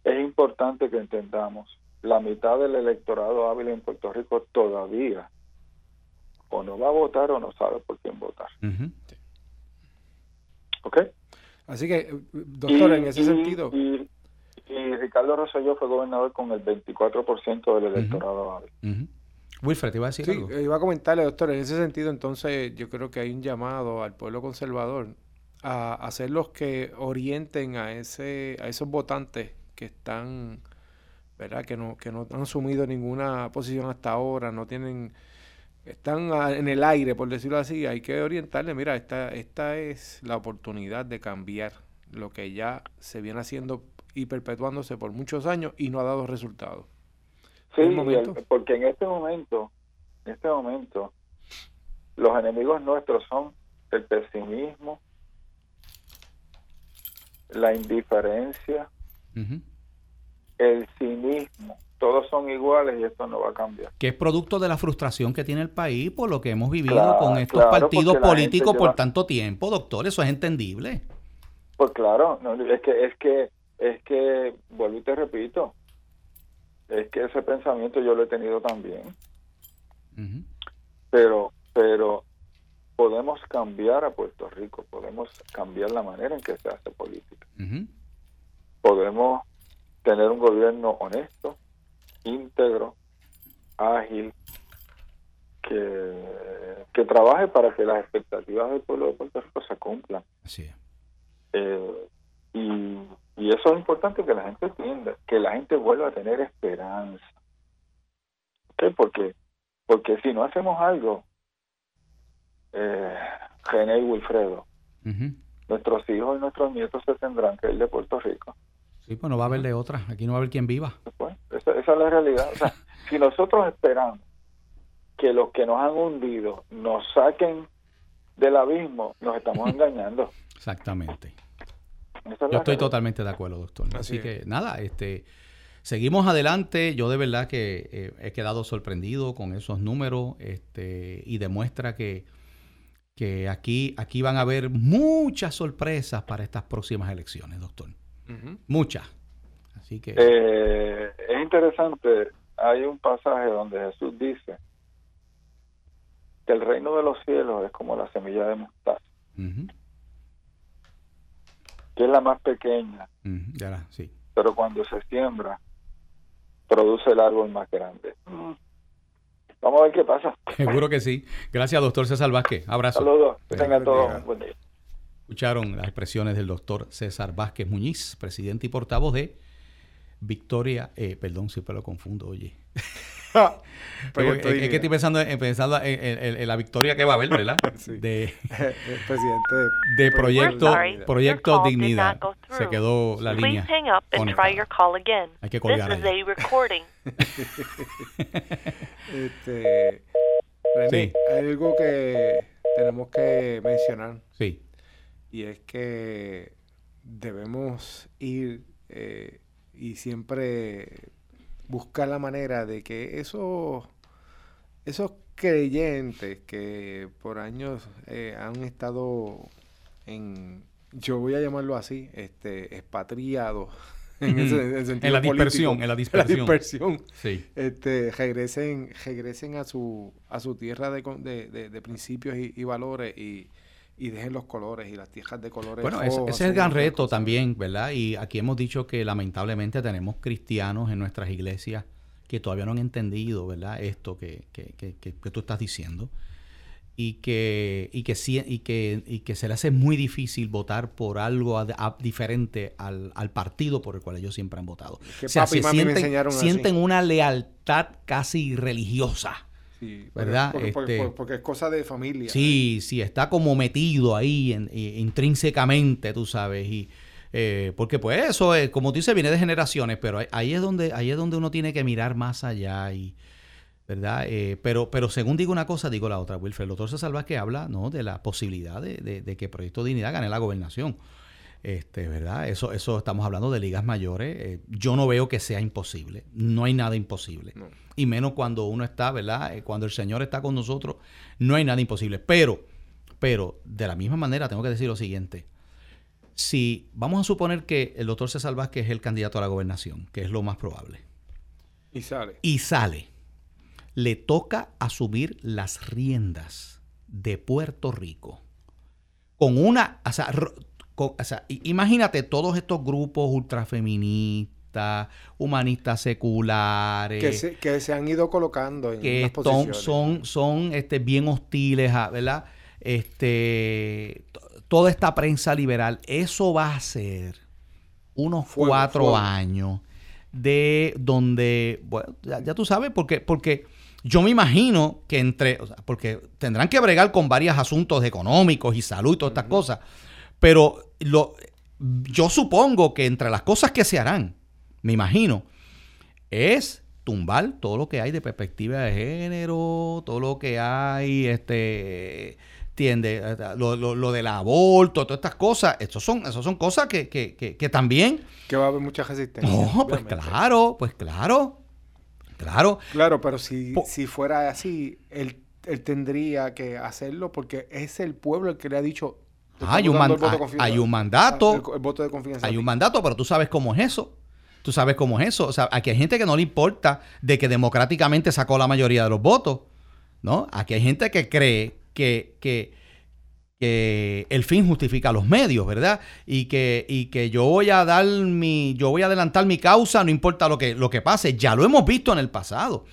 es importante que entendamos, la mitad del electorado hábil en Puerto Rico todavía o no va a votar o no sabe por quién votar. ¿Ok? Así que, doctor, en ese sentido... Y, Ricardo Rosselló fue gobernador con el 24% del electorado hábil. Wilfred, iba a decir sí, iba a comentarle, doctor, en ese sentido, entonces yo creo que hay un llamado al pueblo conservador a hacer los que orienten a ese a esos votantes que están, ¿verdad? Que no que no han asumido ninguna posición hasta ahora, no tienen están en el aire, por decirlo así, hay que orientarle, mira, esta esta es la oportunidad de cambiar lo que ya se viene haciendo y perpetuándose por muchos años y no ha dado resultados. Sí, porque en este momento, en este momento, los enemigos nuestros son el pesimismo, la indiferencia, el cinismo. Todos son iguales y esto no va a cambiar. Que es producto de la frustración que tiene el país por lo que hemos vivido con estos partidos políticos por tanto tiempo, doctor. Eso es entendible. Pues claro, no, es que es que es que vuelvo y te repito, es que ese pensamiento yo lo he tenido también. Pero, pero podemos cambiar a Puerto Rico, podemos cambiar la manera en que se hace política. Podemos tener un gobierno honesto, íntegro, ágil, que, que trabaje para que las expectativas del pueblo de Puerto Rico se cumplan. Así eh, y y eso es importante que la gente entienda, que la gente vuelva a tener esperanza. ¿Qué? Porque, porque si no hacemos algo, eh, René y Wilfredo, nuestros hijos y nuestros nietos se tendrán que ir de Puerto Rico. Sí, pues no va a haber de otra, aquí no va a haber quien viva. Pues, esa, esa es la realidad. O sea, si nosotros esperamos que los que nos han hundido nos saquen del abismo, nos estamos engañando. Exactamente. Yo estoy totalmente de acuerdo, doctor. Así, que nada, este seguimos adelante. Yo de verdad que eh, he quedado sorprendido con esos números este, y demuestra que, que aquí, aquí van a haber muchas sorpresas para estas próximas elecciones, doctor. Muchas. Así que... Eh, es interesante, hay un pasaje donde Jesús dice que el reino de los cielos es como la semilla de mostaza que es la más pequeña. sí. Pero cuando se siembra, produce el árbol más grande. Vamos a ver qué pasa. Seguro que sí. Gracias, doctor César Vázquez. Abrazo. Saludos. Que tengan todos un buen día. Escucharon las expresiones del doctor César Vázquez Muñiz, presidente y portavoz de Victoria, eh, perdón si lo confundo, oye. es, que estoy pensando, en, pensando en, la victoria que va a haber, ¿verdad? De, presidente de proyecto, proyecto Dignidad. Se quedó la línea. Hay que colgar este, hay algo que tenemos que mencionar. Sí. Y es que debemos ir eh, y siempre buscar la manera de que esos, esos creyentes que por años eh, han estado en, yo voy a llamarlo así, este, expatriados. En, en, la dispersión, en la dispersión. Sí. Este, regresen, regresen a su, a su tierra de, de, de, principios y, y valores y, y dejen los colores y las tierras de colores. Bueno, ese, es el gran reto también, ¿verdad? Y aquí hemos dicho que lamentablemente tenemos cristianos en nuestras iglesias que todavía no han entendido, ¿verdad? Esto que, que, que, que tú estás diciendo. Y que, y, que, y, que, y que se le hace muy difícil votar por algo diferente al, al, partido por el cual ellos siempre han votado. o sea, se sienten, sienten una lealtad casi religiosa Sí, ¿verdad? Porque, porque, Este- porque es cosa de familia. Sí, sí, está como metido ahí en- eh, intrínsecamente, tú sabes, y eh, porque pues eso es, como tú dices, viene de generaciones, pero ahí, es donde, ahí es donde uno tiene que mirar más allá y ¿verdad? Eh, pero, pero según digo una cosa, digo la otra, Wilfred. El doctor César Vázquez habla ¿no? de la posibilidad de, de- de que Proyecto Dignidad gane la gobernación. Este, ¿verdad? Eso, eso estamos hablando de ligas mayores. Eh, yo no veo que sea imposible. No hay nada imposible. No. Y menos cuando uno está, ¿verdad? Eh, cuando el Señor está con nosotros, no hay nada imposible. Pero, pero, de la misma manera, tengo que decir lo siguiente. Si vamos a suponer que el doctor César Vázquez es el candidato a la gobernación, que es lo más probable, Y sale. y sale, le toca asumir las riendas de Puerto Rico con una, o sea, o sea, i- imagínate todos estos grupos ultrafeministas, humanistas seculares, que, se, que se han ido colocando en que son, posiciones. son, son este, bien hostiles, a- ¿verdad? Este, toda esta prensa liberal, eso va a ser unos Fuego, cuatro fuego. años de donde, bueno, ya, ya tú sabes, porque, porque yo me imagino que entre, o sea, porque tendrán que bregar con varios asuntos económicos y salud y todas estas cosas, pero lo, yo supongo que entre las cosas que se harán, me imagino, es tumbar todo lo que hay de perspectiva de género, todo lo que hay, este, entiende, lo, lo- lo del aborto, todas estas cosas, eso son, eso son cosas que, que, que, que también, Que va a haber mucha resistencia. no, pues claro, pues claro, claro, Claro, pero si, Po- si fuera así, él, él tendría que hacerlo porque es el pueblo el que le ha dicho. "Te hay un, man- de hay- confianza". hay un mandato, El, el voto de confianza. Hay un mandato, pero tú sabes cómo es eso. Tú sabes cómo es eso. O sea, aquí hay gente que no le importa de que democráticamente sacó la mayoría de los votos. ¿No? Aquí hay gente que cree que, que, que el fin justifica los medios, ¿verdad? Y que, y que yo voy a dar mi, yo voy a adelantar mi causa, no importa lo que, lo que pase. Ya lo hemos visto en el pasado.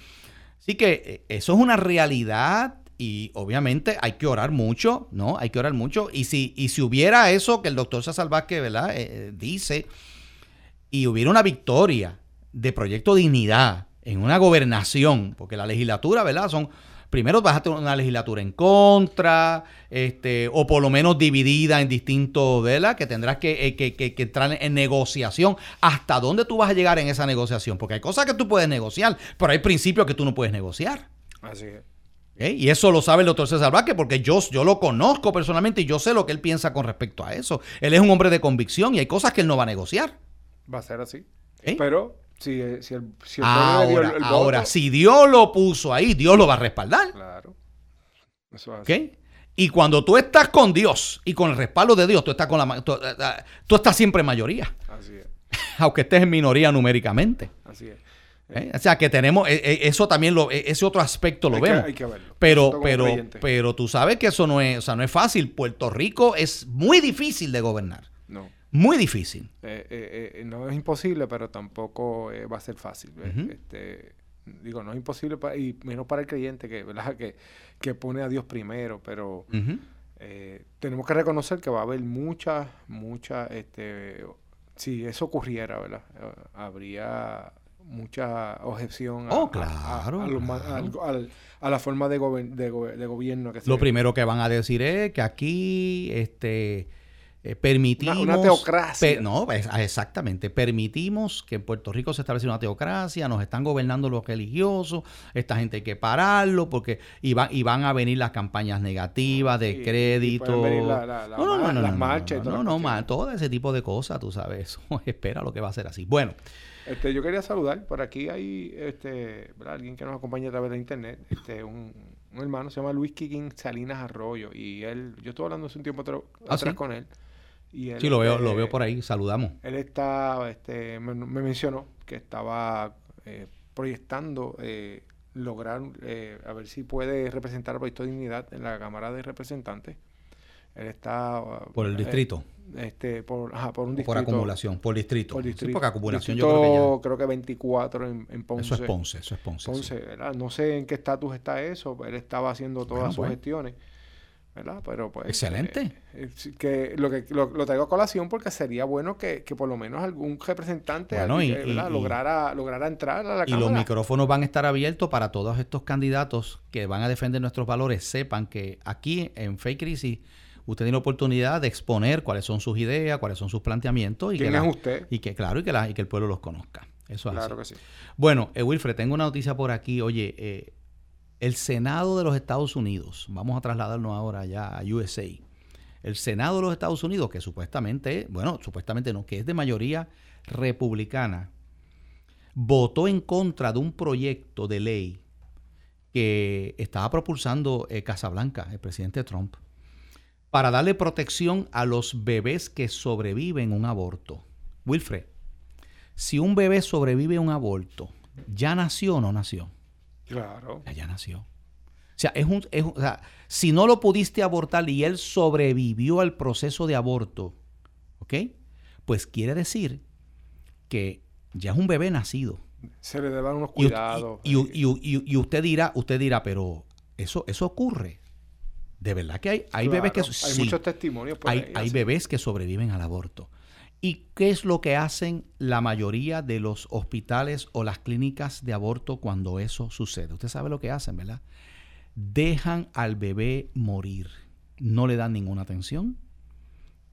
Así que eh, eso es una realidad y obviamente hay que orar mucho, ¿no? Hay que orar mucho. Y si, y si hubiera eso que el doctor César Vázquez, ¿verdad? Eh, eh, dice, y hubiera una victoria de Proyecto Dignidad en una gobernación, porque la legislatura, ¿verdad? Son, primero vas a tener una legislatura en contra, este, o por lo menos dividida en distintos, ¿verdad? Que tendrás que, eh, que, que- que entrar en negociación. ¿Hasta dónde tú vas a llegar en esa negociación? Porque hay cosas que tú puedes negociar, pero hay principios que tú no puedes negociar. Así es. ¿Eh? Y eso lo sabe el doctor César Vázquez porque yo, yo lo conozco personalmente y yo sé lo que él piensa con respecto a eso. Él es un hombre de convicción y hay cosas que él no va a negociar. Va a ser así. ¿eh? Pero si, eh, si el, si el dio Ahora, el, el ahora, voto, si Dios lo puso ahí, Dios lo va a respaldar. Claro. Eso es así. Y cuando tú estás con Dios y con el respaldo de Dios, tú estás, con la, tú, eh, eh, tú estás siempre en mayoría, Así es. aunque estés en minoría numéricamente. Así es. ¿Eh? O sea que tenemos, eh, eh, eso también, lo, ese otro aspecto lo Hay que- vemos. hay que verlo. Pero, pero, pero tú sabes que eso no es, o sea, no es fácil. Puerto Rico es muy difícil de gobernar. No. Muy difícil. Eh, no es imposible, pero tampoco va a ser fácil. este, digo, no es imposible y menos para el creyente que, ¿verdad? que, que pone a Dios primero, pero eh, tenemos que reconocer que va a haber mucha, mucha, este, si eso ocurriera, ¿verdad? Habría mucha objeción a, Oh, a- claro, a, a los claro. a la forma de, gober- de, go- de gobierno que se Lo primero que van a decir es que aquí este, eh, permitimos... Una- una teocracia. no, es- ah, exactamente. Permitimos que en Puerto Rico se establezca una teocracia, nos están gobernando los religiosos, esta gente hay que pararlo porque y, va- y van a venir las campañas negativas de y crédito. pueden venir la- la- la no, no, no, no, las marchas no, no, no, todo ese tipo de cosas, tú sabes, eso espera lo que va a ser así. Bueno, Este, yo quería saludar, por aquí hay este, ¿verdad? alguien que nos acompaña a través de internet, este, un, un hermano se llama Luis Quiquín Salinas Arroyo y él, yo estuve hablando hace un tiempo Ah, atrás ¿sí? con él. Y él, sí, lo veo, lo veo por ahí, saludamos. Él está, este, me, me mencionó que estaba eh, proyectando eh, lograr, eh, a ver si puede representar a Proyecto Dignidad en la Cámara de Representantes. Él está... Por el eh, distrito, este, por, ajá, por un distrito. por acumulación, por distrito. Por Sí, porque acumulación yo creo que creo que 24 en, en ya... Ponce. Eso es Ponce, eso es Ponce. sí. Ponce, ¿verdad? No sé en qué estatus está eso, pero él estaba haciendo todas Bueno, sus gestiones. ¿verdad? Pero pues... Excelente. eh, eh, que lo que lo, lo traigo a colación porque sería bueno que, que por lo menos algún representante Bueno, y- y- y- lograra, lograra entrar a la Y los Cámara. micrófonos van a estar abiertos para todos estos candidatos que van a defender nuestros valores. Sepan que aquí en Fake Crisis usted tiene la oportunidad de exponer cuáles son sus ideas, cuáles son sus planteamientos y ¿Quién que, es la- usted? y que claro y que, la- y que el pueblo los conozca. Eso es Claro así. que sí. Bueno, eh, Wilfred, tengo una noticia por aquí. Oye, eh, el Senado de los Estados Unidos, vamos a trasladarnos ahora ya a USA. El Senado de los Estados Unidos, que supuestamente, bueno, supuestamente no, que es de mayoría republicana, votó en contra de un proyecto de ley que estaba propulsando eh, Casablanca, el presidente Trump, para darle protección a los bebés que sobreviven un aborto. Wilfred, si un bebé sobrevive a un aborto, ¿ya nació o no nació? Claro. Ya, ya nació. O sea, es un, es un- o sea, si no lo pudiste abortar y él sobrevivió al proceso de aborto, ¿ok? Pues quiere decir que ya es un bebé nacido. Se le deben unos cuidados. y- y- y- y- y usted dirá, usted dirá, pero eso, eso ocurre. De verdad que hay, hay bebés que Hay sí, muchos testimonios por hay, ahí, hay bebés que sobreviven al aborto. ¿Y qué es lo que hacen la mayoría de los hospitales o las clínicas de aborto cuando eso sucede? Usted sabe lo que hacen, ¿verdad? Dejan al bebé morir. No le dan ninguna atención.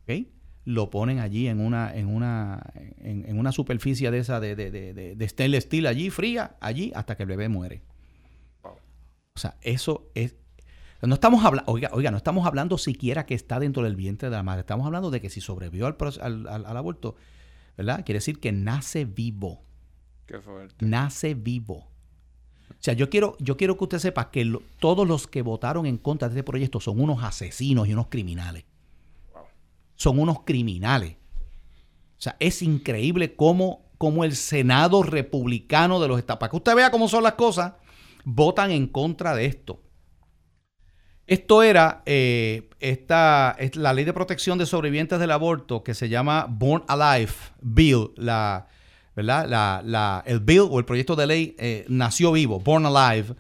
¿ok? Lo ponen allí en una, en una, en, en una superficie de esa de, de, de, de- stainless steel allí, fría, allí, hasta que el bebé muere. O sea, eso es. No estamos hablando, oiga, oiga, no estamos hablando siquiera que está dentro del vientre de la madre. Estamos hablando de que si sobrevivió al, al, al- al aborto, ¿verdad? Quiere decir que nace vivo. Qué fuerte. Nace vivo. O sea, yo quiero, yo quiero que usted sepa que lo- todos los que votaron en contra de este proyecto son unos asesinos y unos criminales. Wow. Son unos criminales. O sea, es increíble cómo, cómo el Senado republicano de los Estados para que usted vea cómo son las cosas, votan en contra de esto. Esto era eh, esta, es la ley de protección de sobrevivientes del aborto que se llama Born Alive Bill. La, ¿verdad? La- la- el bill o el proyecto de ley eh, nació vivo, Born Alive.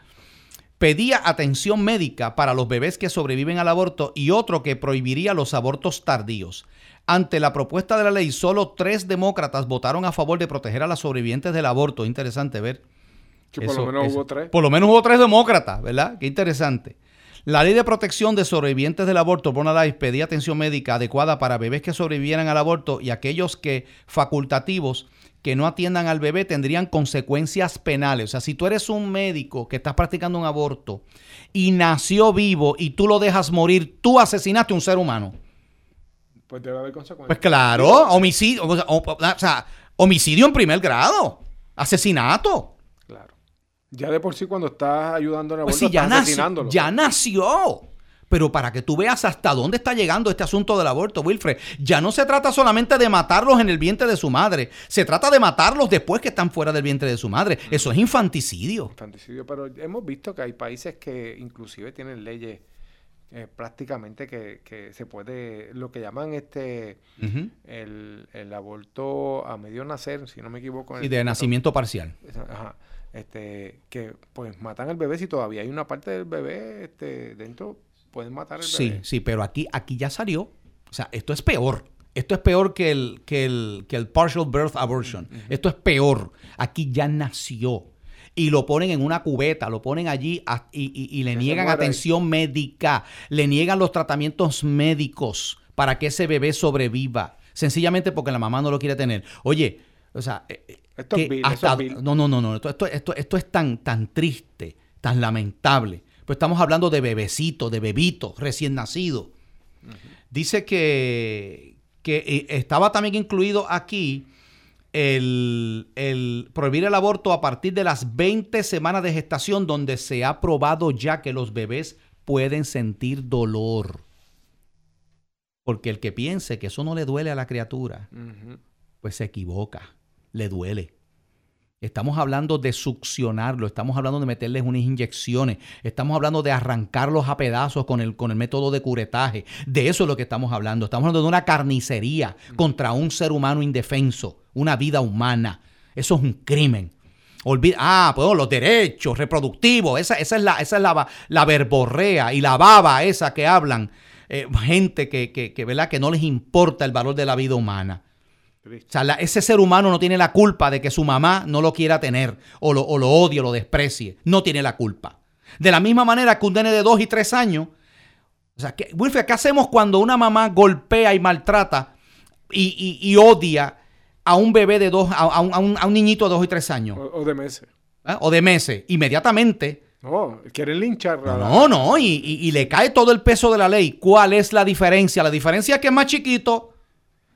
Pedía atención médica para los bebés que sobreviven al aborto y otro que prohibiría los abortos tardíos. Ante la propuesta de la ley, solo tres demócratas votaron a favor de proteger a las sobrevivientes del aborto. Interesante ver. Que por Eso- lo menos eso- hubo tres. Por lo menos hubo tres demócratas, ¿verdad? Qué interesante. La ley de protección de sobrevivientes del aborto, Born Alive, pedía atención médica adecuada para bebés que sobrevivieran al aborto y aquellos que facultativos que no atiendan al bebé tendrían consecuencias penales. O sea, si tú eres un médico que estás practicando un aborto y nació vivo y tú lo dejas morir, tú asesinaste a un ser humano. Pues debe haber consecuencias. Pues claro, homicidio, o sea, homicidio en primer grado, asesinato. Ya de por sí cuando estás ayudando en el Pues aborto ya, nació, asesinándolo. ya nació. Pero para que tú veas hasta dónde está llegando este asunto del aborto, Wilfred, ya no se trata solamente de matarlos en el vientre de su madre, se trata de matarlos después que están fuera del vientre de su madre. Eso es infanticidio. Infanticidio, pero hemos visto que hay países que inclusive tienen leyes eh, prácticamente que, que se puede, lo que llaman este el, el aborto a medio nacer, si no me equivoco. Y de nacimiento parcial. Ajá. Este, que pues matan al bebé si todavía hay una parte del bebé este, dentro, pueden matar al Sí, bebé. sí, pero aquí, aquí ya salió. O sea, esto es peor. Esto es peor que el, que el, que el partial birth abortion. Esto es peor. Aquí ya nació. Y lo ponen en una cubeta, lo ponen allí a- y, y- y le Que niegan ahí. atención médica, le niegan los tratamientos médicos para que ese bebé sobreviva. Sencillamente porque la mamá no lo quiere tener. Oye, o sea, eh, eh, Esto es vil, esto es vil. no, no, no, no. Esto, esto, esto, esto es tan, tan triste, tan lamentable. Pues estamos hablando de bebecitos, de bebitos recién nacidos. Dice que, que eh, estaba también incluido aquí el, el prohibir el aborto a partir de las 20 semanas de gestación, donde se ha probado ya que los bebés pueden sentir dolor. Porque el que piense que eso no le duele a la criatura, pues se equivoca, le duele. Estamos hablando de succionarlo, estamos hablando de meterles unas inyecciones, estamos hablando de arrancarlos a pedazos con el, con el método de curetaje. De eso es lo que estamos hablando. Estamos hablando de una carnicería contra un ser humano indefenso, una vida humana. Eso es un crimen. Olvida, ah, pues los derechos reproductivos, esa, esa es, la, esa es la, la verborrea y la baba esa que hablan eh, gente que, que, que, ¿verdad? que no les importa el valor de la vida humana. O sea, ese ser humano no tiene la culpa de que su mamá no lo quiera tener o lo, o lo odie o lo desprecie. No tiene la culpa. De la misma manera que un nene de dos y tres años. O sea, ¿qué, Wilfred, ¿qué hacemos cuando una mamá golpea y maltrata y, y, y odia a un bebé de dos, a, un, a, un, a un, niñito de dos y tres años? O, o de meses. ¿Eh? O de meses. Inmediatamente. No, quieren linchar. No, no, no y, y, y, le cae todo el peso de la ley. ¿Cuál es la diferencia? La diferencia es que es más chiquito,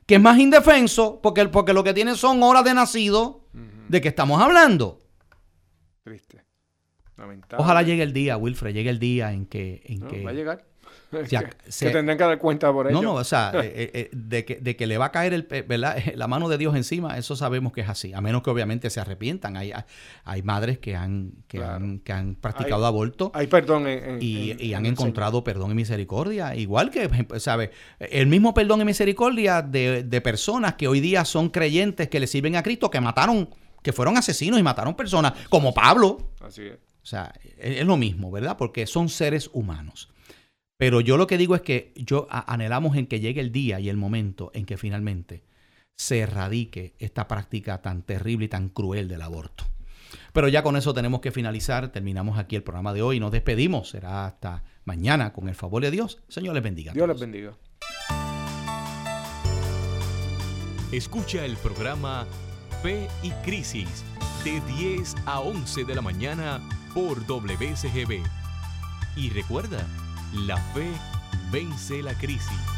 que es más indefenso, porque, porque lo que tiene son horas de nacido. Uh -huh. ¿De que estamos hablando? Triste. Lamentable. Ojalá llegue el día, Wilfred, llegue el día en que... En no, que va a llegar. Que, se, que, tendrán que dar cuenta por ello. No, no, o sea, eh, eh, de, que, de, que, le va a caer el, ¿verdad? la mano de Dios encima, eso sabemos que es así, a menos que obviamente se arrepientan. Hay, hay madres que han, que claro. han, que han practicado hay, aborto hay perdón en, en, y, en, y, han encontrado perdón y misericordia, igual que, ¿sabe? El mismo perdón y misericordia de, de personas que hoy día son creyentes que le sirven a Cristo, que mataron, que fueron asesinos y mataron personas, como Pablo. Así es. O sea, es, es lo mismo, ¿verdad? Porque son seres humanos. Pero yo lo que digo es que yo anhelamos en que llegue el día y el momento en que finalmente se erradique esta práctica tan terrible y tan cruel del aborto. Pero ya con eso tenemos que finalizar. Terminamos aquí el programa de hoy y nos despedimos. Será hasta mañana con el favor de Dios. Señor les bendiga. Dios les bendiga. Escucha el programa Fe y Crisis de 10 a 11 de la mañana por WCGB. Y recuerda, la fe vence la crisis.